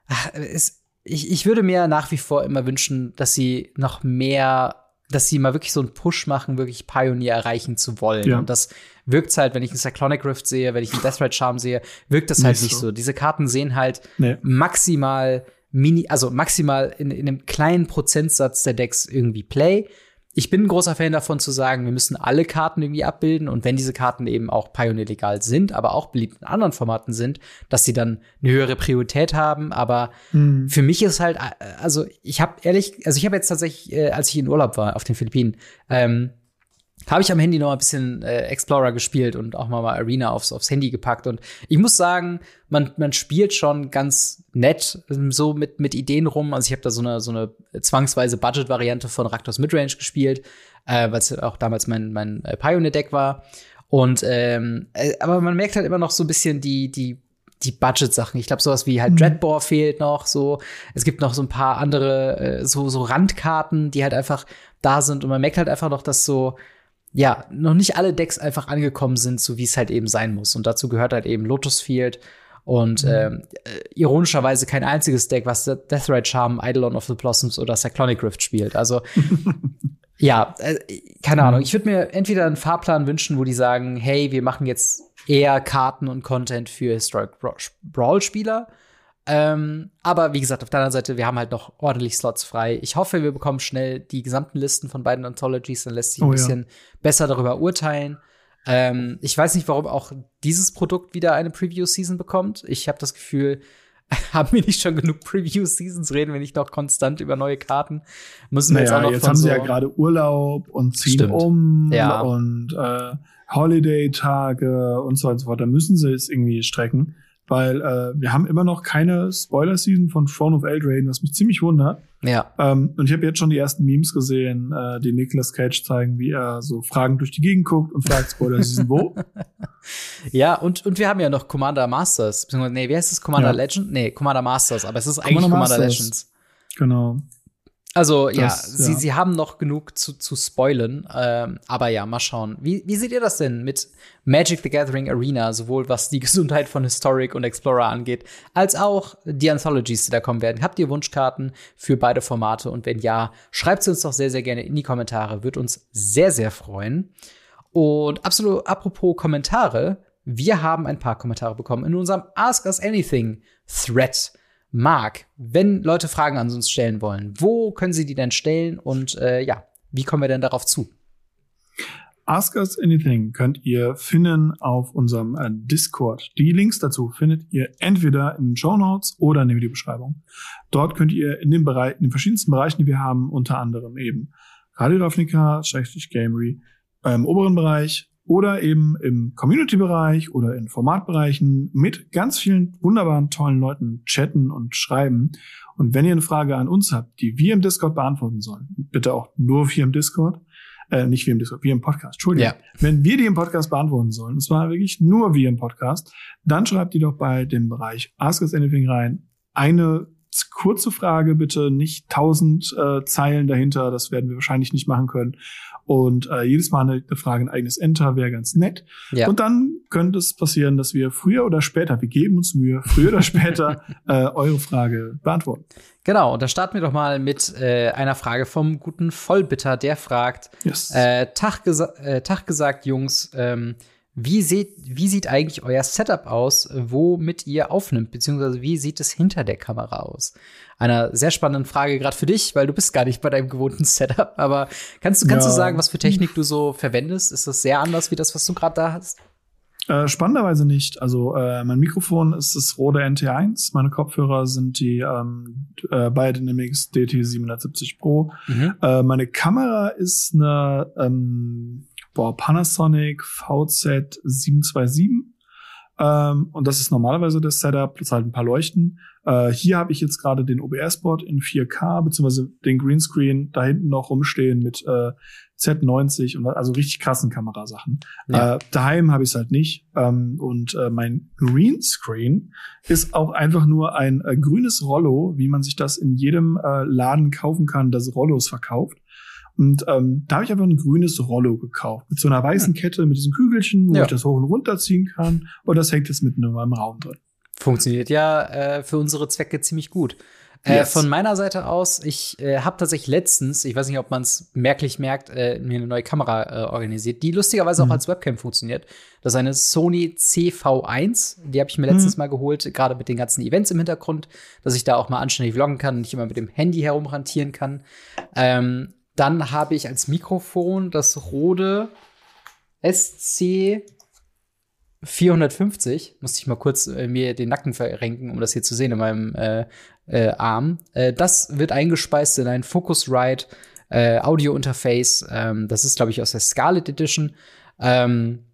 ach, es, ich, ich würde mir nach wie vor immer wünschen, dass sie noch mehr, dass sie mal wirklich so einen Push machen, wirklich Pioneer erreichen zu wollen. Ja. Und das wirkt halt, wenn ich einen Cyclonic Rift sehe, wenn ich einen Deathrite Charm sehe, wirkt das halt nicht, nicht so. so. Diese Karten sehen halt nee. maximal mini, also maximal in, in einem kleinen Prozentsatz der Decks irgendwie Play. Ich bin ein großer Fan davon zu sagen, wir müssen alle Karten irgendwie abbilden und wenn diese Karten eben auch Pioneer legal sind, aber auch beliebt in anderen Formaten sind, dass sie dann eine höhere Priorität haben. Aber mhm. für mich ist halt, also ich habe ehrlich, also ich habe jetzt tatsächlich, äh, als ich in Urlaub war auf den Philippinen, ähm, habe ich am Handy noch ein bisschen äh, Explorer gespielt und auch mal, mal Arena aufs, aufs Handy gepackt. Und ich muss sagen, man, man spielt schon ganz nett ähm, so mit, mit Ideen rum. Also ich habe da so eine, so eine zwangsweise Budget-Variante von Raktors Midrange gespielt, äh, weil es auch damals mein, mein äh, Pioneer-Deck war. Und ähm, äh, aber man merkt halt immer noch so ein bisschen die, die die Budget-Sachen. Ich glaube, sowas wie halt mhm. Dreadbore fehlt noch so. Es gibt noch so ein paar andere, äh, so, so Randkarten, die halt einfach da sind. Und man merkt halt einfach noch, dass so ja, noch nicht alle Decks einfach angekommen sind, so wie es halt eben sein muss. Und dazu gehört halt eben Lotus Field und mhm. ähm, äh, ironischerweise kein einziges Deck, was Deathrite Charm, Eidolon of the Blossoms oder Cyclonic Rift spielt. Also ja, äh, keine Ahnung. Ich würde mir entweder einen Fahrplan wünschen, wo die sagen, hey, wir machen jetzt eher Karten und Content für Historic Brawl-Spieler ähm, aber wie gesagt, auf der anderen Seite, wir haben halt noch ordentlich Slots frei. Ich hoffe, wir bekommen schnell die gesamten Listen von beiden Anthologies, dann lässt sich ein oh, bisschen ja. besser darüber urteilen. Ähm, ich weiß nicht, warum auch dieses Produkt wieder eine Preview-Season bekommt. Ich habe das Gefühl, haben wir nicht schon genug Preview-Seasons, reden wir nicht noch konstant über neue Karten. Müssen wir naja, jetzt auch noch
jetzt haben so sie ja gerade Urlaub und ziehen Stimmt. um ja. und äh, Holiday-Tage und so weiter und so fort. Da müssen sie es irgendwie strecken weil äh, wir haben immer noch keine Spoiler-Season von Throne of Eldraine, was mich ziemlich wundert.
Ja.
Ähm, und ich habe jetzt schon die ersten Memes gesehen, äh, die Nicolas Cage zeigen, wie er so Fragen durch die Gegend guckt und fragt Spoiler-Season wo.
ja, und, und wir haben ja noch Commander Masters. Nee, wie heißt es? Commander ja. Legend? Nee, Commander Masters, aber es ist eigentlich Commander, Commander Legends.
Genau.
Also das, ja, Sie, sie haben noch genug zu, zu spoilen, ähm, aber ja, mal schauen. Wie, wie seht ihr das denn mit Magic the Gathering Arena, sowohl was die Gesundheit von Historic und Explorer angeht, als auch die Anthologies, die da kommen werden? Habt ihr Wunschkarten für beide Formate? Und wenn ja, schreibt sie uns doch sehr, sehr gerne in die Kommentare. Wird uns sehr, sehr freuen. Und absolut, apropos Kommentare, wir haben ein paar Kommentare bekommen in unserem Ask Us Anything Thread. Marc, wenn Leute Fragen an uns stellen wollen, wo können sie die denn stellen und äh, ja, wie kommen wir denn darauf zu?
Ask Us Anything könnt ihr finden auf unserem äh, Discord. Die Links dazu findet ihr entweder in den Show Notes oder in der Videobeschreibung. Dort könnt ihr in den, Bereich, in den verschiedensten Bereichen, die wir haben, unter anderem eben Radio Ravnica, Gamery, im oberen Bereich oder eben im Community-Bereich oder in Formatbereichen mit ganz vielen wunderbaren, tollen Leuten chatten und schreiben. Und wenn ihr eine Frage an uns habt, die wir im Discord beantworten sollen, bitte auch nur wir im Discord, äh, nicht wir im Discord, wir im Podcast, Entschuldigung. Ja. Wenn wir die im Podcast beantworten sollen, und zwar wirklich nur wir im Podcast, dann schreibt die doch bei dem Bereich Ask Us Anything rein. Eine kurze Frage bitte, nicht tausend äh, Zeilen dahinter, das werden wir wahrscheinlich nicht machen können. Und äh, jedes Mal eine, eine Frage, ein eigenes Enter wäre ganz nett. Ja. Und dann könnte es passieren, dass wir früher oder später, wir geben uns Mühe, früher oder später äh, eure Frage beantworten.
Genau, und da starten wir doch mal mit äh, einer Frage vom guten Vollbitter, der fragt, yes. äh, Tag, gesa äh, Tag gesagt, Jungs, ähm, wie, seht, wie sieht eigentlich euer Setup aus, womit ihr aufnimmt, beziehungsweise wie sieht es hinter der Kamera aus? Eine sehr spannende Frage gerade für dich, weil du bist gar nicht bei deinem gewohnten Setup. Aber kannst du, kannst ja. du sagen, was für Technik du so verwendest? Ist das sehr anders wie das, was du gerade da hast?
Äh, spannenderweise nicht. Also äh, mein Mikrofon ist das Rode NT1, meine Kopfhörer sind die ähm, äh, Biodynamics DT770 Pro. Mhm. Äh, meine Kamera ist eine ähm, boah, Panasonic VZ727. Ähm, und das ist normalerweise das Setup, plus halt ein paar Leuchten. Äh, hier habe ich jetzt gerade den OBS-Board in 4K, beziehungsweise den Greenscreen da hinten noch rumstehen mit äh, Z90 und also richtig krassen Kamerasachen. Ja. Äh, daheim habe ich es halt nicht. Ähm, und äh, mein Greenscreen ist auch einfach nur ein äh, grünes Rollo, wie man sich das in jedem äh, Laden kaufen kann, das Rollos verkauft. Und ähm, da habe ich einfach ein grünes Rollo gekauft mit so einer weißen Kette mit diesen Kügelchen, wo ja. ich das hoch und runter ziehen kann. Und das hängt jetzt mitten in meinem Raum drin.
Funktioniert ja äh, für unsere Zwecke ziemlich gut. Äh, yes. Von meiner Seite aus, ich äh, habe tatsächlich letztens, ich weiß nicht, ob man es merklich merkt, äh, mir eine neue Kamera äh, organisiert, die lustigerweise mhm. auch als Webcam funktioniert. Das ist eine Sony CV1, die habe ich mir letztens mhm. mal geholt, gerade mit den ganzen Events im Hintergrund, dass ich da auch mal anständig vloggen kann und nicht immer mit dem Handy herumrantieren kann. Ähm, dann habe ich als Mikrofon das Rode SC 450. Musste ich mal kurz äh, mir den Nacken verrenken, um das hier zu sehen in meinem äh, äh, Arm. Äh, das wird eingespeist in ein Focusrite äh, Audio-Interface. Ähm, das ist, glaube ich, aus der Scarlet Edition. Ähm,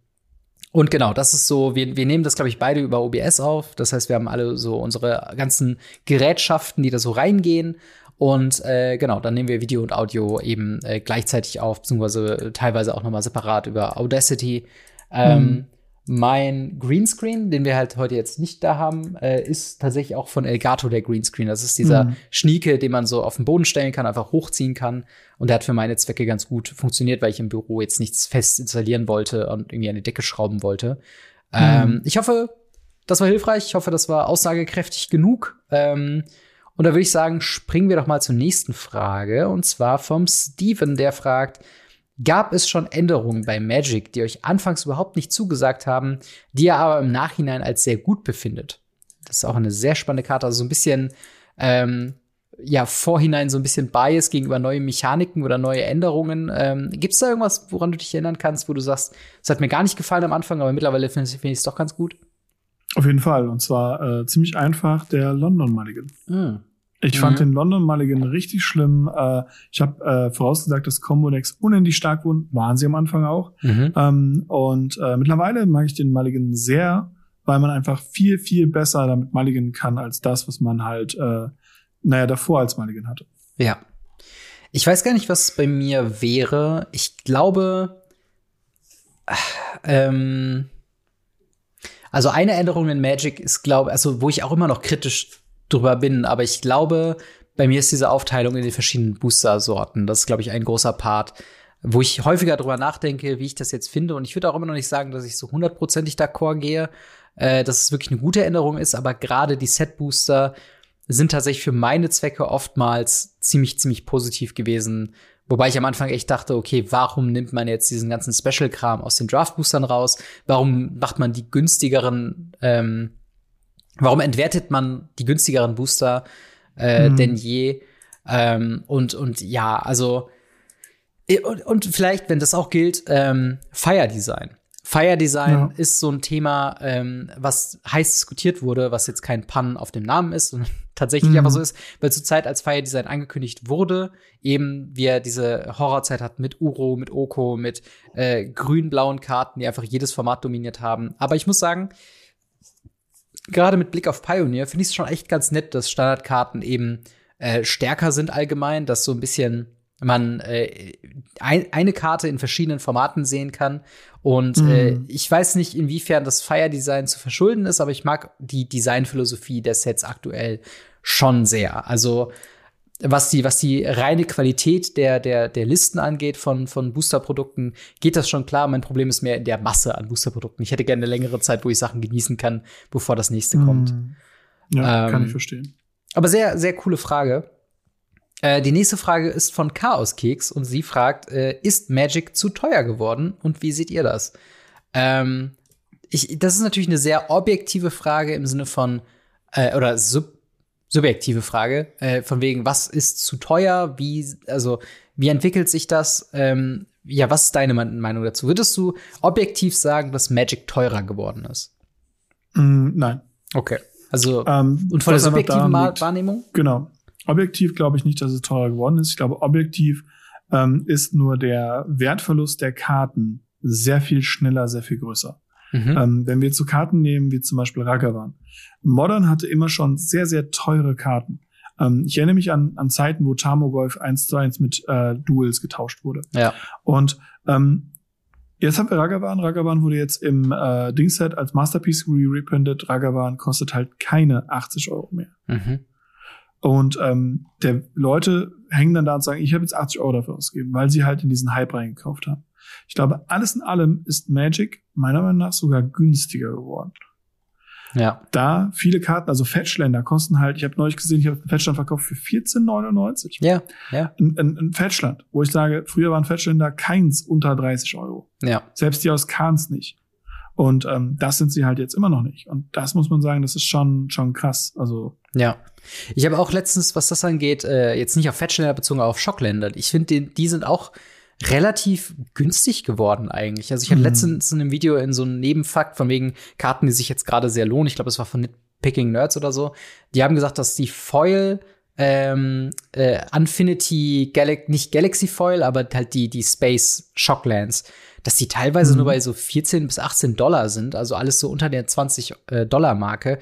und genau, das ist so, wir, wir nehmen das, glaube ich, beide über OBS auf. Das heißt, wir haben alle so unsere ganzen Gerätschaften, die da so reingehen. Und äh, genau, dann nehmen wir Video und Audio eben äh, gleichzeitig auf, beziehungsweise teilweise auch nochmal separat über Audacity. Ähm, mhm. Mein Greenscreen, den wir halt heute jetzt nicht da haben, äh, ist tatsächlich auch von Elgato der Greenscreen. Das ist dieser mhm. Schnieke, den man so auf den Boden stellen kann, einfach hochziehen kann. Und der hat für meine Zwecke ganz gut funktioniert, weil ich im Büro jetzt nichts fest installieren wollte und irgendwie eine Decke schrauben wollte. Mhm. Ähm, ich hoffe, das war hilfreich. Ich hoffe, das war aussagekräftig genug. Ähm, und da würde ich sagen, springen wir doch mal zur nächsten Frage. Und zwar vom Steven, der fragt, gab es schon Änderungen bei Magic, die euch anfangs überhaupt nicht zugesagt haben, die ihr aber im Nachhinein als sehr gut befindet? Das ist auch eine sehr spannende Karte. Also so ein bisschen, ähm, ja, vorhinein so ein bisschen Bias gegenüber neuen Mechaniken oder neue Änderungen. Ähm, Gibt es da irgendwas, woran du dich erinnern kannst, wo du sagst, es hat mir gar nicht gefallen am Anfang, aber mittlerweile finde find ich es doch ganz gut?
Auf jeden Fall. Und zwar äh, ziemlich einfach der London Mulligan. Mm. Ich mhm. fand den London Mulligan richtig schlimm. Äh, ich habe äh, vorausgesagt, dass Combo Decks unendlich stark wurden. Waren sie am Anfang auch. Mhm. Ähm, und äh, mittlerweile mag ich den Mulligan sehr, weil man einfach viel, viel besser damit Mulligan kann, als das, was man halt, äh, naja, davor als Mulligan hatte.
Ja. Ich weiß gar nicht, was bei mir wäre. Ich glaube, ähm, also eine Änderung in Magic ist, glaube also wo ich auch immer noch kritisch drüber bin, aber ich glaube, bei mir ist diese Aufteilung in den verschiedenen Booster-Sorten, das ist, glaube ich, ein großer Part, wo ich häufiger drüber nachdenke, wie ich das jetzt finde. Und ich würde auch immer noch nicht sagen, dass ich so hundertprozentig d'accord gehe, äh, dass es wirklich eine gute Änderung ist, aber gerade die Set-Booster sind tatsächlich für meine Zwecke oftmals ziemlich, ziemlich positiv gewesen. Wobei ich am Anfang echt dachte, okay, warum nimmt man jetzt diesen ganzen Special-Kram aus den Draft-Boostern raus? Warum macht man die günstigeren ähm, Warum entwertet man die günstigeren Booster äh, mhm. denn je? Ähm, und, und ja, also und, und vielleicht, wenn das auch gilt, ähm, Fire Design. Fire Design ja. ist so ein Thema, ähm, was heiß diskutiert wurde, was jetzt kein Pun auf dem Namen ist und tatsächlich mhm. aber so ist, weil zur Zeit, als Fire Design angekündigt wurde, eben wir diese Horrorzeit hatten mit Uro, mit Oko, mit äh, grün-blauen Karten, die einfach jedes Format dominiert haben. Aber ich muss sagen, gerade mit Blick auf Pioneer finde ich es schon echt ganz nett, dass Standardkarten eben äh, stärker sind allgemein, dass so ein bisschen man äh, ein, eine Karte in verschiedenen Formaten sehen kann. Und mhm. äh, ich weiß nicht, inwiefern das Fire Design zu verschulden ist, aber ich mag die Designphilosophie der Sets aktuell schon sehr. Also was die, was die reine Qualität der, der, der Listen angeht von, von Booster-Produkten, geht das schon klar. Mein Problem ist mehr in der Masse an Booster-Produkten. Ich hätte gerne eine längere Zeit, wo ich Sachen genießen kann, bevor das nächste kommt. Mhm.
Ja, ähm, kann ich verstehen.
Aber sehr, sehr coole Frage. Äh, die nächste Frage ist von Chaos Keks und sie fragt, äh, ist Magic zu teuer geworden und wie seht ihr das? Ähm, ich, das ist natürlich eine sehr objektive Frage im Sinne von, äh, oder sub subjektive Frage, äh, von wegen, was ist zu teuer, wie, also, wie entwickelt sich das? Ähm, ja, was ist deine Meinung dazu? Würdest du objektiv sagen, dass Magic teurer geworden ist?
Mm, nein.
Okay. Also, ähm, und von der subjektiven Wahrnehmung?
Genau. Objektiv glaube ich nicht, dass es teurer geworden ist. Ich glaube, objektiv ähm, ist nur der Wertverlust der Karten sehr viel schneller, sehr viel größer. Mhm. Ähm, wenn wir zu Karten nehmen, wie zum Beispiel Ragavan. Modern hatte immer schon sehr, sehr teure Karten. Ähm, ich erinnere mich an, an Zeiten, wo Tamogolf 1 zu 1 mit äh, Duels getauscht wurde.
Ja.
Und ähm, Jetzt haben wir Ragavan. Ragavan wurde jetzt im äh, Dingset als Masterpiece reprintet. Ragavan kostet halt keine 80 Euro mehr. Mhm. Und ähm, der Leute hängen dann da und sagen, ich habe jetzt 80 Euro dafür ausgegeben, weil sie halt in diesen Hype reingekauft haben. Ich glaube, alles in allem ist Magic meiner Meinung nach sogar günstiger geworden.
Ja.
Da viele Karten, also Fetchländer kosten halt, ich habe neulich gesehen, ich habe einen Fetchland verkauft für 14,99.
Ja, ja.
Ein, ein, ein Fetchland, wo ich sage, früher waren Fetchländer keins unter 30 Euro.
Ja.
Selbst die aus Kahns nicht. Und ähm, das sind sie halt jetzt immer noch nicht. Und das muss man sagen, das ist schon, schon krass. Also.
Ja. Ich habe auch letztens, was das angeht, äh, jetzt nicht auf Fetchländer bezogen, aber auf Schockländer. Ich finde, die, die sind auch relativ günstig geworden eigentlich. Also ich hatte mhm. letztens in einem Video in so einem Nebenfakt von wegen Karten, die sich jetzt gerade sehr lohnen. Ich glaube, es war von Picking Nerds oder so. Die haben gesagt, dass die Foil ähm, äh, Infinity Galaxy, nicht Galaxy Foil, aber halt die, die Space Shocklands, dass die teilweise mhm. nur bei so 14 bis 18 Dollar sind, also alles so unter der 20 äh, Dollar Marke.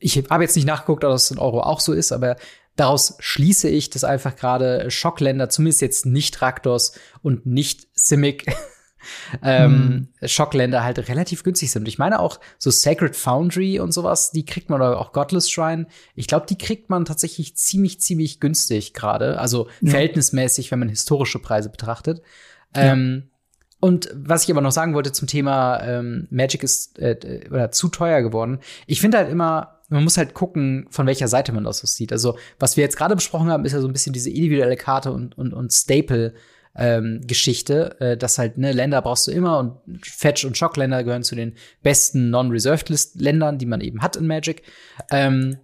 Ich habe jetzt nicht nachgeguckt, ob das in Euro auch so ist, aber Daraus schließe ich, dass einfach gerade Schockländer, zumindest jetzt nicht Raktos und nicht Simic, ähm, hm. Schockländer halt relativ günstig sind. Ich meine auch so Sacred Foundry und sowas, die kriegt man oder auch Godless Shrine. Ich glaube, die kriegt man tatsächlich ziemlich, ziemlich günstig gerade. Also ja. verhältnismäßig, wenn man historische Preise betrachtet. Ja. Ähm, und was ich aber noch sagen wollte zum Thema ähm, Magic ist äh, oder zu teuer geworden. Ich finde halt immer, man muss halt gucken, von welcher Seite man das so sieht. Also, was wir jetzt gerade besprochen haben, ist ja so ein bisschen diese individuelle Karte und, und, und Staple. Ähm, Geschichte, äh, dass halt ne Länder brauchst du immer und Fetch und Schockländer gehören zu den besten Non-Reserved-List-Ländern, die man eben hat in Magic. Ähm,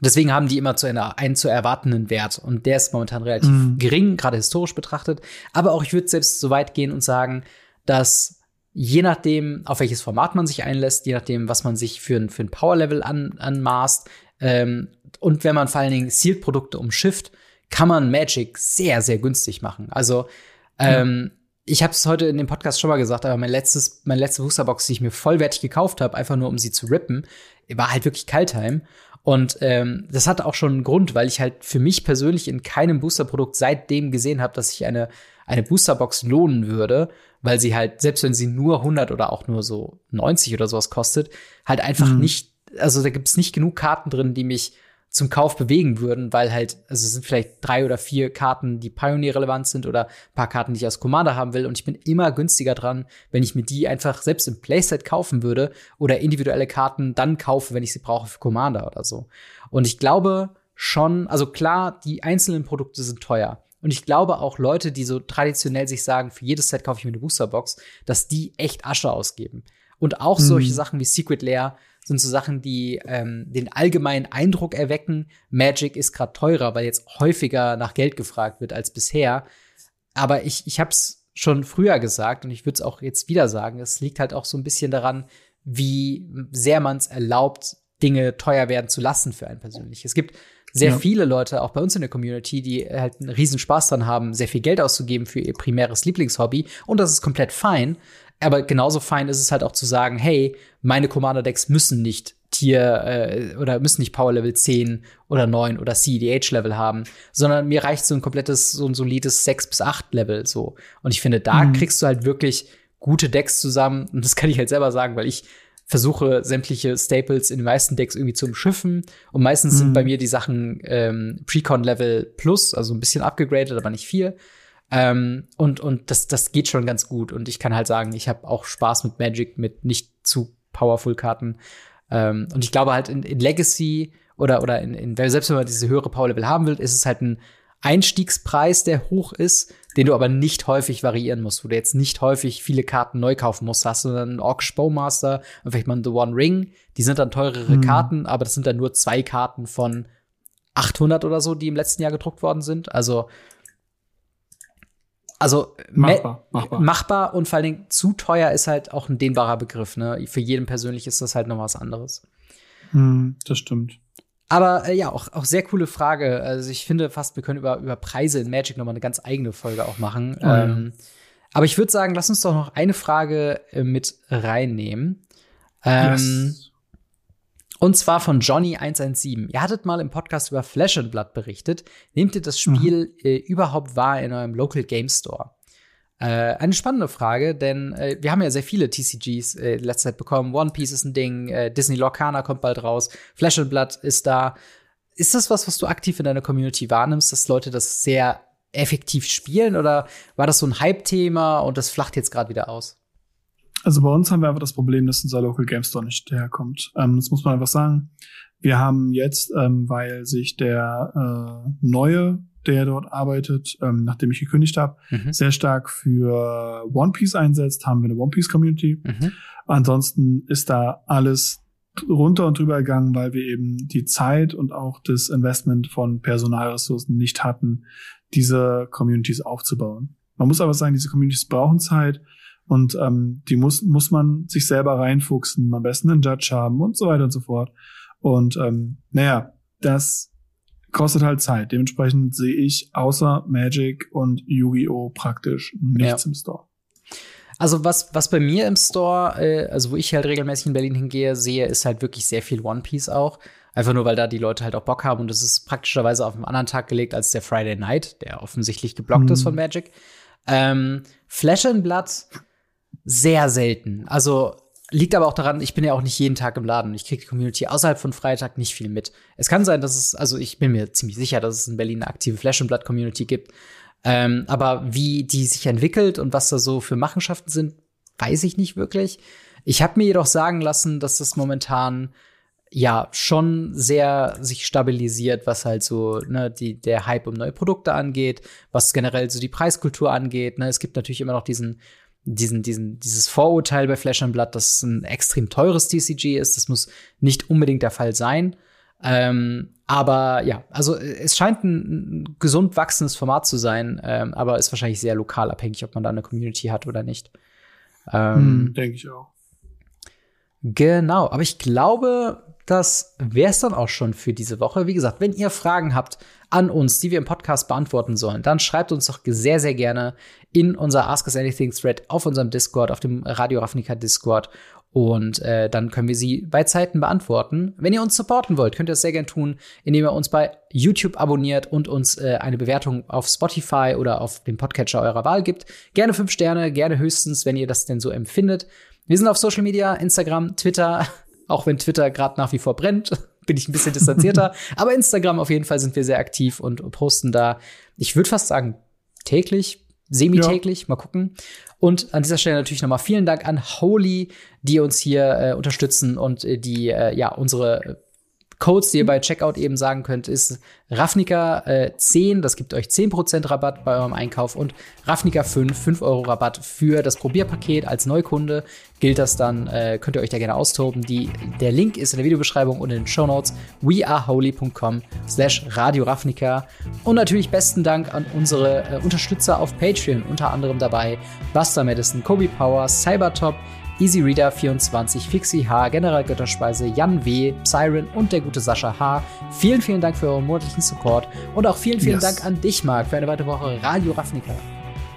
deswegen haben die immer zu einer, einen zu erwartenden Wert und der ist momentan relativ mhm. gering, gerade historisch betrachtet. Aber auch ich würde selbst so weit gehen und sagen, dass je nachdem, auf welches Format man sich einlässt, je nachdem, was man sich für ein, für ein Power-Level an, anmaßt, ähm, und wenn man vor allen Dingen Sealed-Produkte umschifft, kann man Magic sehr, sehr günstig machen. Also, ähm, mhm. ich habe es heute in dem Podcast schon mal gesagt, aber mein letztes, meine letzte Boosterbox, die ich mir vollwertig gekauft habe, einfach nur um sie zu rippen, war halt wirklich Kaltheim. Und ähm, das hatte auch schon einen Grund, weil ich halt für mich persönlich in keinem Boosterprodukt seitdem gesehen habe, dass sich eine, eine Boosterbox lohnen würde, weil sie halt, selbst wenn sie nur 100 oder auch nur so 90 oder sowas kostet, halt einfach mhm. nicht, also da gibt's nicht genug Karten drin, die mich zum Kauf bewegen würden, weil halt, also es sind vielleicht drei oder vier Karten, die Pioneer relevant sind oder ein paar Karten, die ich als Commander haben will und ich bin immer günstiger dran, wenn ich mir die einfach selbst im Playset kaufen würde oder individuelle Karten dann kaufe, wenn ich sie brauche für Commander oder so. Und ich glaube schon, also klar, die einzelnen Produkte sind teuer. Und ich glaube auch Leute, die so traditionell sich sagen, für jedes Set kaufe ich mir eine Boosterbox, dass die echt Asche ausgeben. Und auch mhm. solche Sachen wie Secret Lair sind so Sachen, die ähm, den allgemeinen Eindruck erwecken, Magic ist gerade teurer, weil jetzt häufiger nach Geld gefragt wird als bisher. Aber ich, ich habe es schon früher gesagt und ich würde es auch jetzt wieder sagen, es liegt halt auch so ein bisschen daran, wie sehr man es erlaubt, Dinge teuer werden zu lassen für einen persönlich. Es gibt sehr ja. viele Leute, auch bei uns in der Community, die halt einen riesen Spaß dran haben, sehr viel Geld auszugeben für ihr primäres Lieblingshobby. Und das ist komplett fein. Aber genauso fein ist es halt auch zu sagen, hey, meine Commander-Decks müssen nicht Tier äh, oder müssen nicht Power Level 10 oder 9 oder CEDH Level haben, sondern mir reicht so ein komplettes, so ein solides 6 bis 8 Level so. Und ich finde, da mhm. kriegst du halt wirklich gute Decks zusammen. Und das kann ich halt selber sagen, weil ich versuche sämtliche Staples in den meisten Decks irgendwie zu umschiffen. Und meistens mhm. sind bei mir die Sachen ähm, Precon Level Plus, also ein bisschen abgegradet, aber nicht viel. Ähm, und und das, das geht schon ganz gut. Und ich kann halt sagen, ich habe auch Spaß mit Magic, mit nicht zu powerful Karten. Ähm, und ich glaube halt in, in Legacy oder, oder in, in, selbst wenn man diese höhere Power-Level haben will, ist es halt ein Einstiegspreis, der hoch ist, den du aber nicht häufig variieren musst, wo du jetzt nicht häufig viele Karten neu kaufen musst. Hast du dann einen Orc Bowmaster und vielleicht mal einen The One Ring, die sind dann teurere mhm. Karten, aber das sind dann nur zwei Karten von 800 oder so, die im letzten Jahr gedruckt worden sind. Also also
machbar, machbar.
machbar und vor allen Dingen zu teuer ist halt auch ein dehnbarer Begriff. Ne? Für jeden persönlich ist das halt noch was anderes.
Hm, das stimmt.
Aber äh, ja, auch, auch sehr coole Frage. Also ich finde fast, wir können über, über Preise in Magic noch mal eine ganz eigene Folge auch machen. Oh, ähm, ja. Aber ich würde sagen, lass uns doch noch eine Frage äh, mit reinnehmen. Ähm, yes. Und zwar von Johnny117. Ihr hattet mal im Podcast über Flash and Blood berichtet. Nehmt ihr das Spiel mhm. äh, überhaupt wahr in eurem Local Game Store? Äh, eine spannende Frage, denn äh, wir haben ja sehr viele TCGs äh, in letzter Zeit bekommen. One Piece ist ein Ding, äh, Disney Lorcana kommt bald raus, Flash and Blood ist da. Ist das was, was du aktiv in deiner Community wahrnimmst, dass Leute das sehr effektiv spielen oder war das so ein Hype-Thema und das flacht jetzt gerade wieder aus?
Also bei uns haben wir einfach das Problem, dass unser Local Game Store nicht herkommt. Ähm, das muss man einfach sagen. Wir haben jetzt, ähm, weil sich der äh, neue, der dort arbeitet, ähm, nachdem ich gekündigt habe, mhm. sehr stark für One Piece einsetzt, haben wir eine One Piece Community. Mhm. Ansonsten ist da alles runter und drüber gegangen, weil wir eben die Zeit und auch das Investment von Personalressourcen nicht hatten, diese Communities aufzubauen. Man muss aber sagen, diese Communities brauchen Zeit und ähm, die muss, muss man sich selber reinfuchsen, am besten einen Judge haben und so weiter und so fort. Und ähm, naja, das kostet halt Zeit. Dementsprechend sehe ich außer Magic und Yu-Gi-Oh! praktisch nichts ja. im Store.
Also was, was bei mir im Store, äh, also wo ich halt regelmäßig in Berlin hingehe, sehe, ist halt wirklich sehr viel One Piece auch. Einfach nur, weil da die Leute halt auch Bock haben und es ist praktischerweise auf einen anderen Tag gelegt als der Friday Night, der offensichtlich geblockt hm. ist von Magic. Ähm, Flash and Blood sehr selten. Also liegt aber auch daran, ich bin ja auch nicht jeden Tag im Laden. Ich kriege die Community außerhalb von Freitag nicht viel mit. Es kann sein, dass es, also ich bin mir ziemlich sicher, dass es in Berlin eine aktive Flash- und Blatt-Community gibt. Ähm, aber wie die sich entwickelt und was da so für Machenschaften sind, weiß ich nicht wirklich. Ich habe mir jedoch sagen lassen, dass das momentan ja schon sehr sich stabilisiert, was halt so ne, die, der Hype um neue Produkte angeht, was generell so die Preiskultur angeht. Ne. Es gibt natürlich immer noch diesen diesen, diesen, dieses Vorurteil bei Flash and Blood, dass es ein extrem teures TCG ist. Das muss nicht unbedingt der Fall sein. Ähm, aber ja, also es scheint ein, ein gesund wachsendes Format zu sein, ähm, aber ist wahrscheinlich sehr lokal abhängig, ob man da eine Community hat oder nicht.
Ähm, hm, Denke ich auch.
Genau, aber ich glaube, das wäre es dann auch schon für diese Woche. Wie gesagt, wenn ihr Fragen habt an uns, die wir im Podcast beantworten sollen, dann schreibt uns doch sehr, sehr gerne in unser Ask Us Anything Thread auf unserem Discord, auf dem Radio Ravnica Discord. Und äh, dann können wir sie bei Zeiten beantworten. Wenn ihr uns supporten wollt, könnt ihr das sehr gerne tun, indem ihr uns bei YouTube abonniert und uns äh, eine Bewertung auf Spotify oder auf dem Podcatcher eurer Wahl gibt. Gerne fünf Sterne, gerne höchstens, wenn ihr das denn so empfindet. Wir sind auf Social Media, Instagram, Twitter, auch wenn Twitter gerade nach wie vor brennt, bin ich ein bisschen distanzierter. Aber Instagram auf jeden Fall sind wir sehr aktiv und posten da, ich würde fast sagen, täglich semi-täglich. Ja. Mal gucken. Und an dieser Stelle natürlich nochmal vielen Dank an Holy, die uns hier äh, unterstützen und äh, die äh, ja unsere Codes, die ihr bei Checkout eben sagen könnt, ist Ravnica äh, 10, das gibt euch 10% Rabatt bei eurem Einkauf und Ravnica 5, 5 Euro Rabatt für das Probierpaket als Neukunde. Gilt das dann, äh, könnt ihr euch da gerne austoben. Die, der Link ist in der Videobeschreibung und in den Show Notes weareholy.com slash Radio Ravnica. Und natürlich besten Dank an unsere äh, Unterstützer auf Patreon, unter anderem dabei Buster Madison, Kobe Power, Cybertop, Easy Reader 24, Fixie H, General Götterspeise, Jan W., Siren und der gute Sascha H. Vielen, vielen Dank für euren monatlichen Support und auch vielen, vielen yes. Dank an dich, Marc, für eine weitere Woche Radio Ravnica.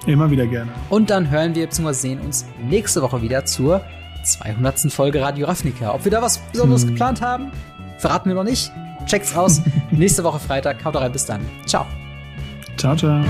Immer wieder gerne.
Und dann hören wir bzw. sehen uns nächste Woche wieder zur 200. Folge Radio Ravnica. Ob wir da was Besonderes hm. geplant haben, verraten wir noch nicht. Checkt's raus. Nächste Woche Freitag. Haut rein, bis dann. Ciao.
Ciao, ciao.